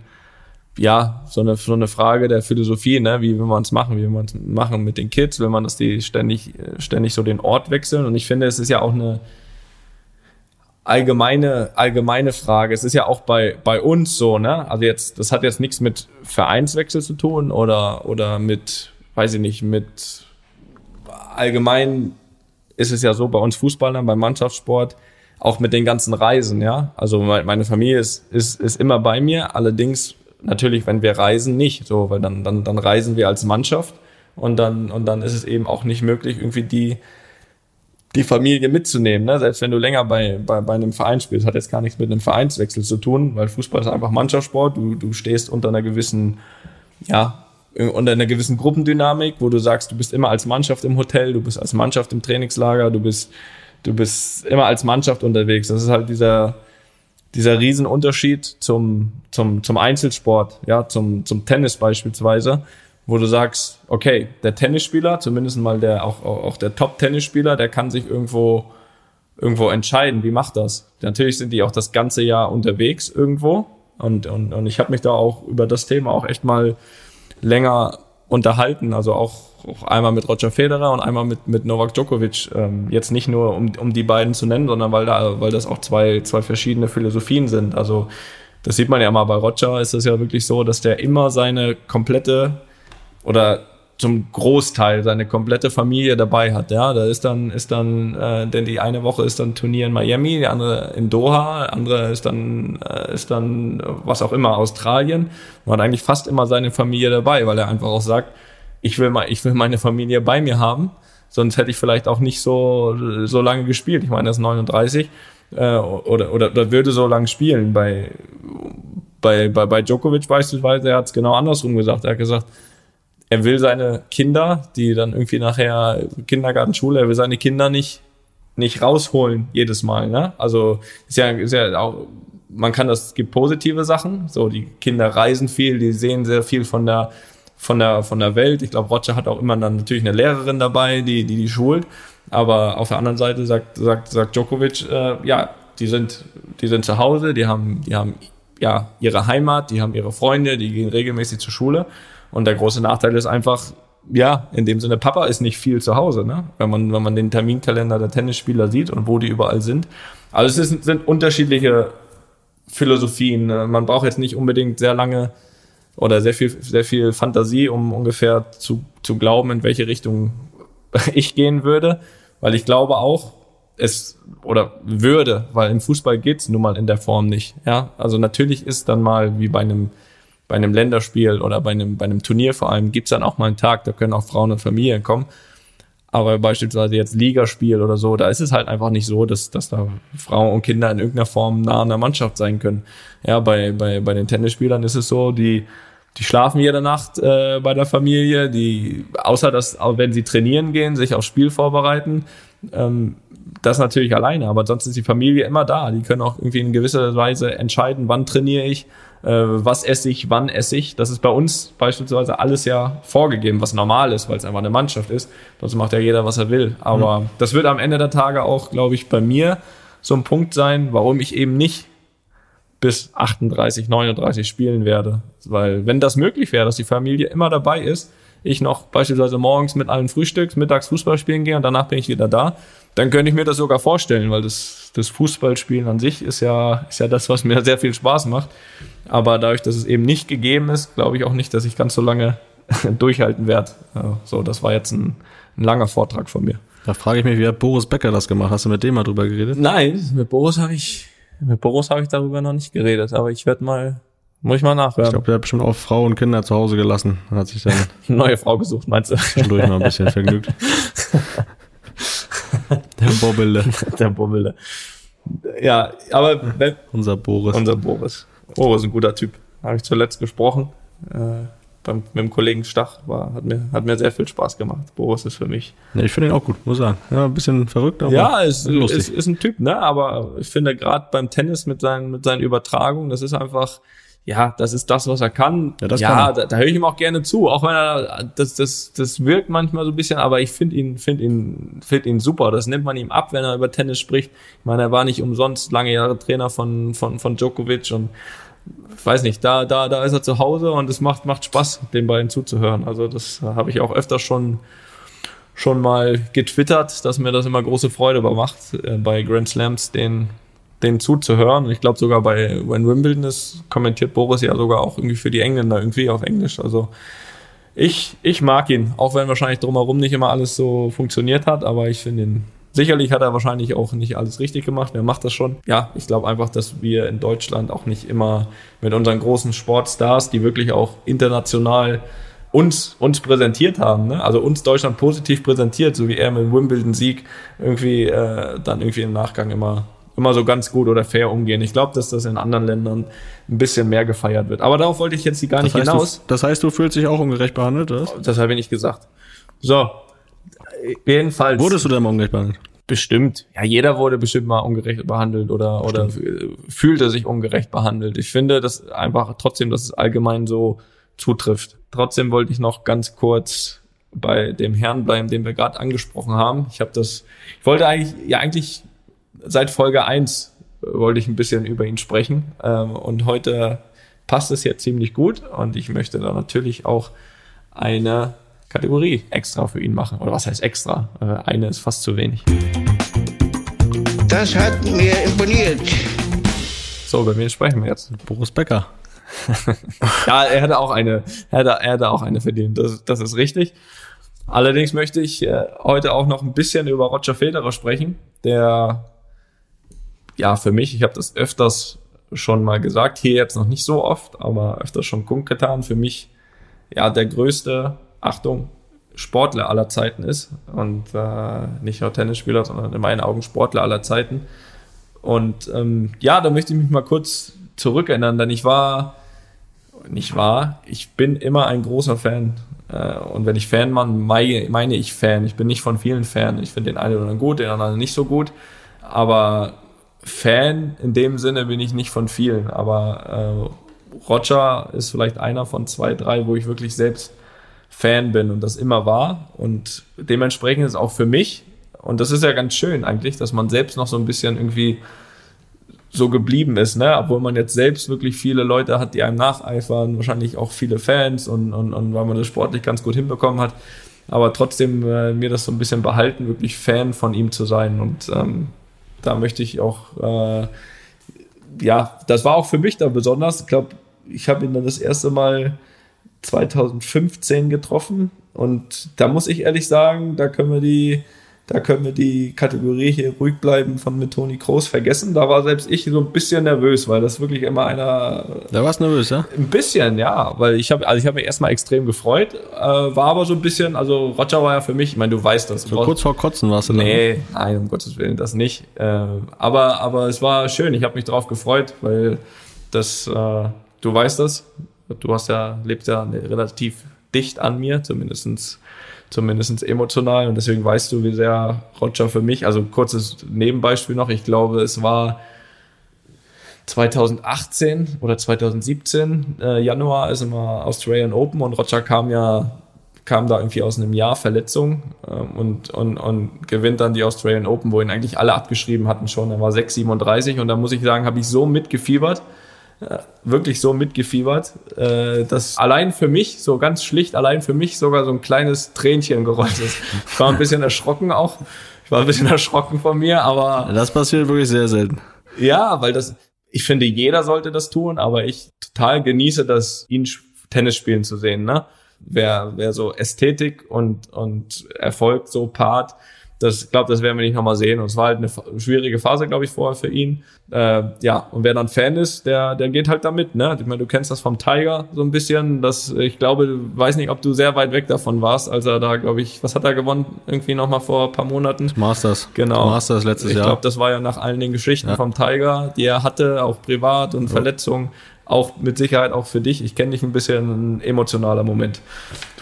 ja, so eine, so eine Frage der Philosophie, ne? Wie will man es machen? Wie will man es machen mit den Kids? Will man, dass die ständig, ständig so den Ort wechseln? Und ich finde, es ist ja auch eine, allgemeine, allgemeine Frage. Es ist ja auch bei, bei uns so, ne? Also jetzt, das hat jetzt nichts mit Vereinswechsel zu tun oder, oder mit weiß ich nicht, mit allgemein ist es ja so bei uns Fußballern, beim Mannschaftssport, auch mit den ganzen Reisen, ja. Also meine Familie ist, ist, ist immer bei mir, allerdings natürlich, wenn wir reisen, nicht so, weil dann, dann, dann reisen wir als Mannschaft und dann, und dann ist es eben auch nicht möglich, irgendwie die, die Familie mitzunehmen. Ne? Selbst wenn du länger bei, bei, bei einem Verein spielst, hat jetzt gar nichts mit einem Vereinswechsel zu tun, weil Fußball ist einfach Mannschaftssport, du, du stehst unter einer gewissen, ja, unter einer gewissen Gruppendynamik, wo du sagst, du bist immer als Mannschaft im Hotel, du bist als Mannschaft im Trainingslager, du bist, du bist immer als Mannschaft unterwegs. Das ist halt dieser, dieser Riesenunterschied zum, zum, zum Einzelsport, ja, zum, zum Tennis beispielsweise, wo du sagst, okay, der Tennisspieler, zumindest mal der, auch, auch der Top-Tennisspieler, der kann sich irgendwo, irgendwo entscheiden, wie macht das? Natürlich sind die auch das ganze Jahr unterwegs irgendwo und, und, und ich habe mich da auch über das Thema auch echt mal länger unterhalten. Also auch, auch einmal mit Roger Federer und einmal mit, mit Novak Djokovic. Ähm, jetzt nicht nur, um, um die beiden zu nennen, sondern weil, da, weil das auch zwei, zwei verschiedene Philosophien sind. Also das sieht man ja mal bei Roger, ist es ja wirklich so, dass der immer seine komplette oder zum Großteil seine komplette Familie dabei hat. Ja, da ist dann ist dann, äh, denn die eine Woche ist dann Turnier in Miami, die andere in Doha, andere ist dann äh, ist dann was auch immer Australien. Man hat eigentlich fast immer seine Familie dabei, weil er einfach auch sagt, ich will mal, ich will meine Familie bei mir haben. Sonst hätte ich vielleicht auch nicht so so lange gespielt. Ich meine, er ist 39 äh, oder, oder oder würde so lange spielen. Bei bei bei, bei Djokovic beispielsweise, er hat es genau andersrum gesagt. Er hat gesagt er will seine Kinder, die dann irgendwie nachher Kindergarten, Schule, er will seine Kinder nicht nicht rausholen jedes Mal. Ne? Also ist ja, ist ja auch, man kann das, es gibt positive Sachen. So die Kinder reisen viel, die sehen sehr viel von der von der von der Welt. Ich glaube, Roger hat auch immer dann natürlich eine Lehrerin dabei, die die die schult. Aber auf der anderen Seite sagt sagt sagt Djokovic, äh, ja, die sind die sind zu Hause, die haben die haben ja ihre Heimat, die haben ihre Freunde, die gehen regelmäßig zur Schule und der große Nachteil ist einfach, ja, in dem Sinne, Papa ist nicht viel zu Hause, ne? Wenn man, wenn man den Terminkalender der Tennisspieler sieht und wo die überall sind. Also es ist, sind unterschiedliche Philosophien. Man braucht jetzt nicht unbedingt sehr lange oder sehr viel, sehr viel Fantasie, um ungefähr zu, zu glauben, in welche Richtung ich gehen würde. Weil ich glaube auch, es oder würde, weil im Fußball geht's nun mal in der Form nicht. Ja, also natürlich ist dann mal wie bei einem bei einem Länderspiel oder bei einem, bei einem Turnier vor allem gibt's dann auch mal einen Tag, da können auch Frauen und Familien kommen. Aber beispielsweise jetzt Ligaspiel oder so, da ist es halt einfach nicht so, dass, dass da Frauen und Kinder in irgendeiner Form nah an der Mannschaft sein können. Ja, bei, bei, bei den Tennisspielern ist es so, die, die schlafen jede Nacht äh, bei der Familie, die, außer dass, wenn sie trainieren gehen, sich aufs Spiel vorbereiten, ähm, das natürlich alleine, aber ansonsten ist die Familie immer da. Die können auch irgendwie in gewisser Weise entscheiden, wann trainiere ich, was esse ich, wann esse ich. Das ist bei uns beispielsweise alles ja vorgegeben, was normal ist, weil es einfach eine Mannschaft ist. Sonst macht ja jeder, was er will. Aber mhm. das wird am Ende der Tage auch, glaube ich, bei mir so ein Punkt sein, warum ich eben nicht bis 38, 39 spielen werde. Weil wenn das möglich wäre, dass die Familie immer dabei ist, ich noch beispielsweise morgens mit allen Frühstücks, mittags Fußball spielen gehe und danach bin ich wieder da, dann könnte ich mir das sogar vorstellen, weil das, das Fußballspielen an sich ist ja, ist ja das, was mir sehr viel Spaß macht. Aber dadurch, dass es eben nicht gegeben ist, glaube ich auch nicht, dass ich ganz so lange durchhalten werde. So, das war jetzt ein, ein langer Vortrag von mir. Da frage ich mich, wie hat Boris Becker das gemacht? Hast du mit dem mal drüber geredet? Nein, mit Boris habe ich, mit Boris habe ich darüber noch nicht geredet, aber ich werde mal muss ich mal nachhören. Ich glaube, der hat bestimmt auch Frau und Kinder zu Hause gelassen. Hat sich dann eine neue Frau gesucht, meinst du? Zwischendurch mal ein bisschen vergnügt. der Bobbele. Der Bobbele. Ja, aber wenn, unser Boris. Unser Boris. Boris ist ein guter Typ. Habe ich zuletzt gesprochen. Äh, beim, mit dem Kollegen Stach war, hat mir, hat mir sehr viel Spaß gemacht. Boris ist für mich. Ja, ich finde ihn auch gut, muss sagen. Ja, ein bisschen verrückt, aber. Ja, ist, lustig. ist, ist ein Typ, ne? Aber ich finde gerade beim Tennis mit seinen, mit seinen Übertragungen, das ist einfach, ja, das ist das, was er kann. Ja, ja kann da, da höre ich ihm auch gerne zu, auch wenn er das das das wirkt manchmal so ein bisschen, aber ich finde ihn finde ihn finde ihn super. Das nimmt man ihm ab, wenn er über Tennis spricht. Ich meine, er war nicht umsonst lange Jahre Trainer von von von Djokovic und ich weiß nicht, da da da ist er zu Hause und es macht macht Spaß, den beiden zuzuhören. Also das habe ich auch öfter schon schon mal getwittert, dass mir das immer große Freude macht, äh, bei Grand Slams den den zuzuhören. Ich glaube sogar bei When Wimbledon ist, kommentiert Boris ja sogar auch irgendwie für die Engländer irgendwie auf Englisch. Also ich, ich mag ihn, auch wenn wahrscheinlich drumherum nicht immer alles so funktioniert hat, aber ich finde ihn. Sicherlich hat er wahrscheinlich auch nicht alles richtig gemacht. Wer macht das schon? Ja, ich glaube einfach, dass wir in Deutschland auch nicht immer mit unseren großen Sportstars, die wirklich auch international uns, uns präsentiert haben, ne? also uns Deutschland positiv präsentiert, so wie er mit Wimbledon-Sieg irgendwie äh, dann irgendwie im Nachgang immer immer so ganz gut oder fair umgehen. Ich glaube, dass das in anderen Ländern ein bisschen mehr gefeiert wird. Aber darauf wollte ich jetzt gar nicht das heißt, hinaus. Du, das heißt, du fühlst dich auch ungerecht behandelt, oder? Das habe ich nicht gesagt. So, jedenfalls. Wurdest du denn mal ungerecht behandelt? Bestimmt. Ja, jeder wurde bestimmt mal ungerecht behandelt oder, oder fühlte sich ungerecht behandelt. Ich finde das einfach trotzdem, dass es allgemein so zutrifft. Trotzdem wollte ich noch ganz kurz bei dem Herrn bleiben, den wir gerade angesprochen haben. Ich habe das, ich wollte eigentlich, ja eigentlich seit Folge 1 wollte ich ein bisschen über ihn sprechen. Ähm, und heute passt es jetzt ziemlich gut. Und ich möchte da natürlich auch eine Kategorie extra für ihn machen. Oder was heißt extra? Äh, eine ist fast zu wenig. Das hat mir imponiert. So, bei wem sprechen wir jetzt? Boris Becker. ja, er hatte auch eine, er hatte, er hatte auch eine verdient. Das, das ist richtig. Allerdings möchte ich äh, heute auch noch ein bisschen über Roger Federer sprechen, der ja, für mich, ich habe das öfters schon mal gesagt, hier jetzt noch nicht so oft, aber öfters schon kundgetan, für mich ja der größte, Achtung, Sportler aller Zeiten ist und äh, nicht nur Tennisspieler, sondern in meinen Augen Sportler aller Zeiten. Und ähm, ja, da möchte ich mich mal kurz zurückerinnern, denn ich war, nicht wahr, ich bin immer ein großer Fan. Äh, und wenn ich Fan meine, meine ich Fan. Ich bin nicht von vielen Fan. Ich finde den einen oder anderen gut, den anderen nicht so gut. Aber Fan in dem Sinne bin ich nicht von vielen, aber äh, Roger ist vielleicht einer von zwei, drei, wo ich wirklich selbst Fan bin und das immer war. Und dementsprechend ist auch für mich, und das ist ja ganz schön eigentlich, dass man selbst noch so ein bisschen irgendwie so geblieben ist, ne? Obwohl man jetzt selbst wirklich viele Leute hat, die einem nacheifern, wahrscheinlich auch viele Fans und, und, und weil man das sportlich ganz gut hinbekommen hat. Aber trotzdem äh, mir das so ein bisschen behalten, wirklich Fan von ihm zu sein. Und ähm, da möchte ich auch, äh, ja, das war auch für mich da besonders. Ich glaube, ich habe ihn dann das erste Mal 2015 getroffen und da muss ich ehrlich sagen, da können wir die da können wir die Kategorie hier ruhig bleiben von mit Toni Kroos vergessen. Da war selbst ich so ein bisschen nervös, weil das wirklich immer einer. Da warst nervös, ja? Ein bisschen, ja, weil ich habe, also ich habe mich erstmal extrem gefreut, äh, war aber so ein bisschen, also Roger war ja für mich, ich meine, du weißt das. So kurz vor Kotzen warst du Nee, dann. nein, um Gottes Willen, das nicht. Äh, aber, aber es war schön, ich habe mich darauf gefreut, weil das, äh, du weißt das, du hast ja, lebst ja relativ dicht an mir, zumindestens zumindest emotional. Und deswegen weißt du, wie sehr Roger für mich, also kurzes Nebenbeispiel noch, ich glaube, es war 2018 oder 2017, äh, Januar ist immer Australian Open und Roger kam ja kam da irgendwie aus einem Jahr Verletzung ähm, und, und, und gewinnt dann die Australian Open, wo ihn eigentlich alle abgeschrieben hatten schon. Er war 6,37 und da muss ich sagen, habe ich so mitgefiebert, wirklich so mitgefiebert, äh, dass allein für mich, so ganz schlicht, allein für mich sogar so ein kleines Tränchen gerollt ist. Ich war ein bisschen erschrocken auch. Ich war ein bisschen erschrocken von mir, aber. Das passiert wirklich sehr selten. Ja, weil das, ich finde, jeder sollte das tun, aber ich total genieße das, ihn Tennis spielen zu sehen, ne? Wer, wer so Ästhetik und, und Erfolg so paart, das glaube, das werden wir nicht nochmal sehen. Und es war halt eine schwierige Phase, glaube ich, vorher für ihn. Äh, ja, und wer dann Fan ist, der, der geht halt damit. Ne? Ich meine, du kennst das vom Tiger so ein bisschen. Das, ich glaube, du weiß nicht, ob du sehr weit weg davon warst, als er da, glaube ich, was hat er gewonnen? Irgendwie nochmal vor ein paar Monaten. Das Masters. Genau. Das Masters letztes ich Jahr. Ich glaube, das war ja nach allen den Geschichten ja. vom Tiger, die er hatte, auch privat und ja. Verletzungen auch mit Sicherheit auch für dich. Ich kenne dich ein bisschen ein emotionaler Moment.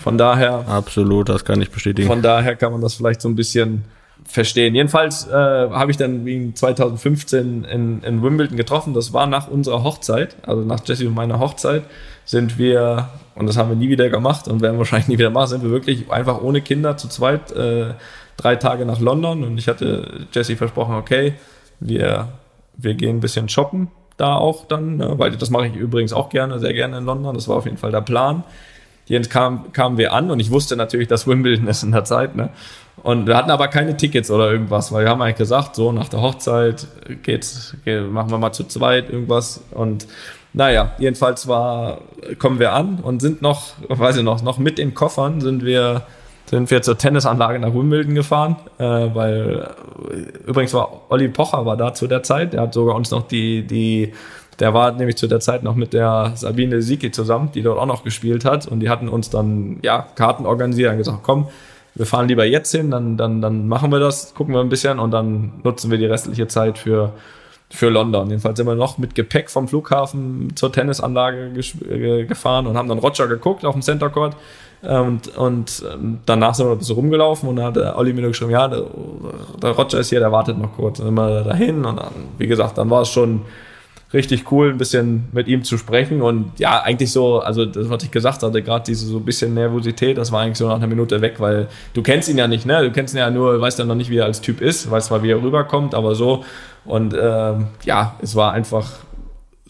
Von daher. Absolut, das kann ich bestätigen. Von daher kann man das vielleicht so ein bisschen verstehen. Jedenfalls äh, habe ich dann wegen 2015 in, in Wimbledon getroffen. Das war nach unserer Hochzeit, also nach Jesse und meiner Hochzeit, sind wir, und das haben wir nie wieder gemacht und werden wahrscheinlich nie wieder machen, sind wir wirklich einfach ohne Kinder zu zweit äh, drei Tage nach London und ich hatte Jesse versprochen, okay, wir, wir gehen ein bisschen shoppen da auch dann, ne? weil das mache ich übrigens auch gerne, sehr gerne in London. Das war auf jeden Fall der Plan. Jetzt kam, kamen wir an und ich wusste natürlich, dass Wimbledon ist in der Zeit. Ne? Und wir hatten aber keine Tickets oder irgendwas, weil wir haben eigentlich gesagt, so nach der Hochzeit geht's, geht, machen wir mal zu zweit irgendwas. Und naja, jedenfalls war, kommen wir an und sind noch, weiß ich noch, noch mit den Koffern sind wir sind wir zur Tennisanlage nach Wimbledon gefahren, äh, weil übrigens war Olli Pocher war da zu der Zeit, der hat sogar uns noch die, die, der war nämlich zu der Zeit noch mit der Sabine Siki zusammen, die dort auch noch gespielt hat und die hatten uns dann, ja, Karten organisiert und gesagt, komm, wir fahren lieber jetzt hin, dann, dann, dann machen wir das, gucken wir ein bisschen und dann nutzen wir die restliche Zeit für, für London. Jedenfalls sind wir noch mit Gepäck vom Flughafen zur Tennisanlage äh, gefahren und haben dann Roger geguckt auf dem Center Court. Und, und ähm, danach sind wir ein bisschen rumgelaufen und dann hat Olli mir geschrieben, ja, der, der Roger ist hier, der wartet noch kurz. Dann sind wir dahin und dann, wie gesagt, dann war es schon richtig cool, ein bisschen mit ihm zu sprechen. Und ja, eigentlich so, also das, was ich gesagt hatte, gerade diese so ein bisschen Nervosität, das war eigentlich so nach einer Minute weg, weil du kennst ihn ja nicht, ne? Du kennst ihn ja nur, weißt ja noch nicht, wie er als Typ ist, weißt zwar, wie er rüberkommt, aber so. Und ähm, ja, es war einfach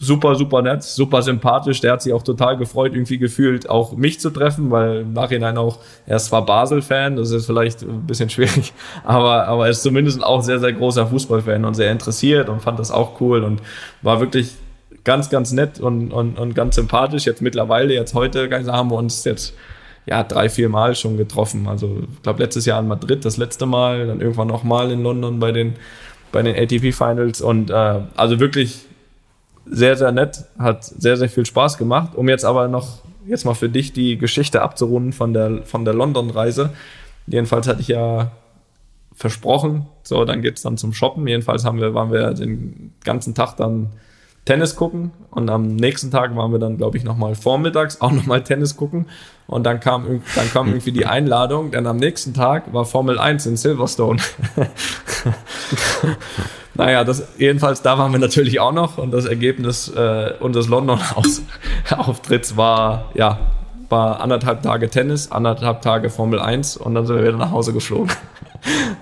super, super nett, super sympathisch. Der hat sich auch total gefreut, irgendwie gefühlt, auch mich zu treffen, weil im Nachhinein auch, er ist zwar Basel-Fan, das ist vielleicht ein bisschen schwierig, aber, aber er ist zumindest auch sehr, sehr großer Fußballfan und sehr interessiert und fand das auch cool und war wirklich ganz, ganz nett und, und, und ganz sympathisch. Jetzt mittlerweile, jetzt heute, haben wir uns jetzt ja, drei, vier Mal schon getroffen. Also, ich glaube, letztes Jahr in Madrid das letzte Mal, dann irgendwann nochmal in London bei den, bei den ATP Finals und äh, also wirklich sehr, sehr nett, hat sehr, sehr viel Spaß gemacht. Um jetzt aber noch, jetzt mal für dich die Geschichte abzurunden von der, von der London-Reise. Jedenfalls hatte ich ja versprochen, so, dann geht's dann zum Shoppen. Jedenfalls haben wir, waren wir den ganzen Tag dann Tennis gucken und am nächsten Tag waren wir dann, glaube ich, nochmal vormittags auch nochmal Tennis gucken und dann kam, dann kam irgendwie die Einladung, denn am nächsten Tag war Formel 1 in Silverstone. naja, das, jedenfalls da waren wir natürlich auch noch und das Ergebnis äh, unseres London-Auftritts war, ja, war anderthalb Tage Tennis, anderthalb Tage Formel 1 und dann sind wir wieder nach Hause geflogen.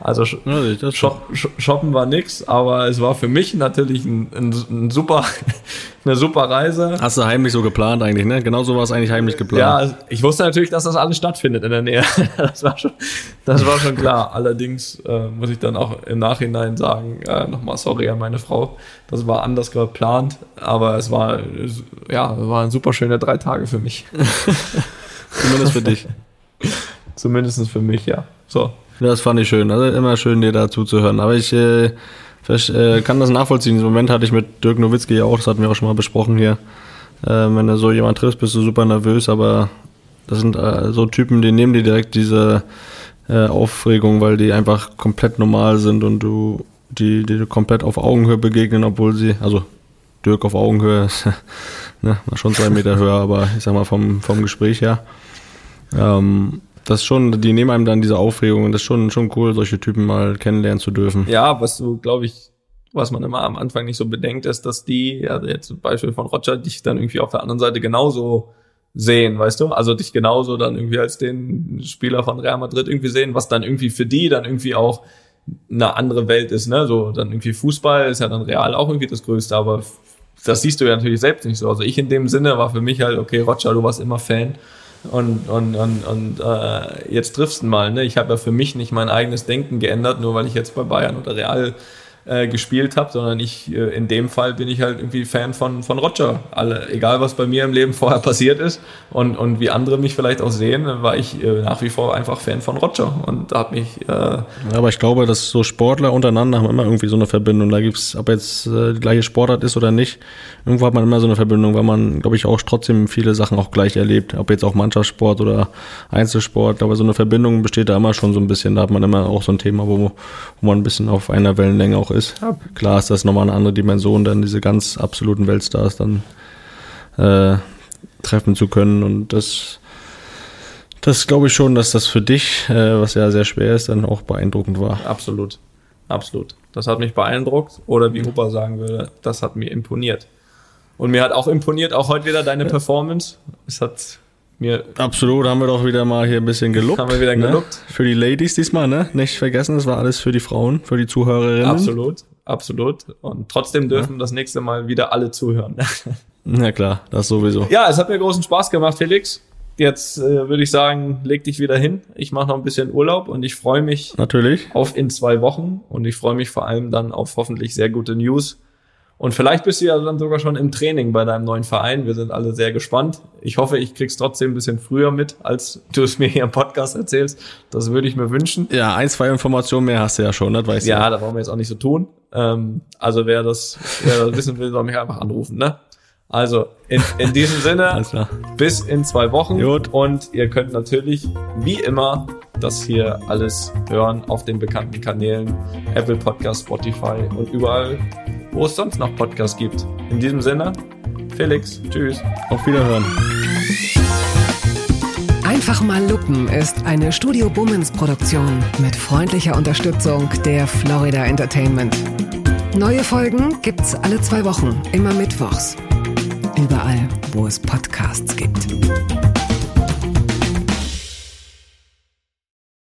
Also ja, Shop, shoppen war nix, aber es war für mich natürlich ein, ein, ein, super, eine super Reise. Hast du heimlich so geplant eigentlich, ne? Genau so war es eigentlich heimlich geplant. Ja, ich wusste natürlich, dass das alles stattfindet in der Nähe. Das war schon, das war schon klar. Allerdings äh, muss ich dann auch im Nachhinein sagen, äh, nochmal sorry an meine Frau. Das war anders geplant, aber es war, ja, waren super schöne drei Tage für mich. Zumindest für dich. Zumindest für mich, ja. So, das fand ich schön. Also immer schön, dir da zuzuhören. Aber ich äh, äh, kann das nachvollziehen. Im Moment hatte ich mit Dirk Nowitzki ja auch, das hatten wir auch schon mal besprochen hier. Äh, wenn du so jemand triffst, bist du super nervös, aber das sind äh, so Typen, die nehmen dir direkt diese äh, Aufregung, weil die einfach komplett normal sind und du die, die komplett auf Augenhöhe begegnen, obwohl sie, also Dirk auf Augenhöhe ist ne, schon zwei Meter höher, aber ich sag mal vom, vom Gespräch her. Ähm, das schon, die nehmen einem dann diese Aufregung und das ist schon, schon cool, solche Typen mal kennenlernen zu dürfen. Ja, was du, glaube ich, was man immer am Anfang nicht so bedenkt, ist, dass die, also jetzt zum Beispiel von Roger, dich dann irgendwie auf der anderen Seite genauso sehen, weißt du? Also dich genauso dann irgendwie als den Spieler von Real Madrid irgendwie sehen, was dann irgendwie für die dann irgendwie auch eine andere Welt ist, ne? So dann irgendwie Fußball ist ja dann real auch irgendwie das Größte, aber das siehst du ja natürlich selbst nicht so. Also ich in dem Sinne war für mich halt, okay, Roger, du warst immer Fan und, und, und, und äh, jetzt triffst du mal. Ne? Ich habe ja für mich nicht mein eigenes Denken geändert, nur weil ich jetzt bei Bayern oder Real äh, gespielt habe, sondern ich äh, in dem Fall bin ich halt irgendwie Fan von, von Roger. Alle, egal was bei mir im Leben vorher passiert ist und, und wie andere mich vielleicht auch sehen, war ich äh, nach wie vor einfach Fan von Roger und hat mich. Äh, ja, aber ich glaube, dass so Sportler untereinander haben immer irgendwie so eine Verbindung. Da gibt's, ob jetzt äh, die gleiche Sportart ist oder nicht, irgendwo hat man immer so eine Verbindung, weil man, glaube ich, auch trotzdem viele Sachen auch gleich erlebt. Ob jetzt auch Mannschaftssport oder Einzelsport, aber so eine Verbindung besteht da immer schon so ein bisschen. Da hat man immer auch so ein Thema, wo, wo man ein bisschen auf einer Wellenlänge auch ist. Ja. Klar ist das nochmal eine andere Dimension, dann diese ganz absoluten Weltstars dann äh, treffen zu können. Und das, das glaube ich schon, dass das für dich, äh, was ja sehr schwer ist, dann auch beeindruckend war. Absolut. Absolut. Das hat mich beeindruckt. Oder wie Opa sagen würde, das hat mir imponiert. Und mir hat auch imponiert, auch heute wieder deine Performance. Es hat mir. Absolut, haben wir doch wieder mal hier ein bisschen gelobt. Haben wir wieder ne? gelobt. Für die Ladies diesmal, ne? Nicht vergessen, das war alles für die Frauen, für die Zuhörerinnen. Absolut, absolut. Und trotzdem dürfen ja. das nächste Mal wieder alle zuhören. Na klar, das sowieso. Ja, es hat mir großen Spaß gemacht, Felix. Jetzt äh, würde ich sagen, leg dich wieder hin. Ich mache noch ein bisschen Urlaub und ich freue mich natürlich auf in zwei Wochen und ich freue mich vor allem dann auf hoffentlich sehr gute News und vielleicht bist du ja dann sogar schon im Training bei deinem neuen Verein. Wir sind alle sehr gespannt. Ich hoffe, ich krieg's trotzdem ein bisschen früher mit, als du es mir hier im Podcast erzählst. Das würde ich mir wünschen. Ja, ein, zwei Informationen mehr hast du ja schon, das weißt du. Ja, da wollen wir jetzt auch nicht so tun. Ähm, also wer das, wer das wissen will, soll mich einfach anrufen, ne? Also in, in diesem Sinne, bis in zwei Wochen. Gut. Und ihr könnt natürlich, wie immer, das hier alles hören auf den bekannten Kanälen Apple Podcast, Spotify und überall, wo es sonst noch Podcasts gibt. In diesem Sinne, Felix, tschüss. Auf Wiederhören. Einfach mal Lupen ist eine Studio Bummens Produktion mit freundlicher Unterstützung der Florida Entertainment. Neue Folgen gibt's alle zwei Wochen, immer mittwochs. Überall, wo es Podcasts gibt.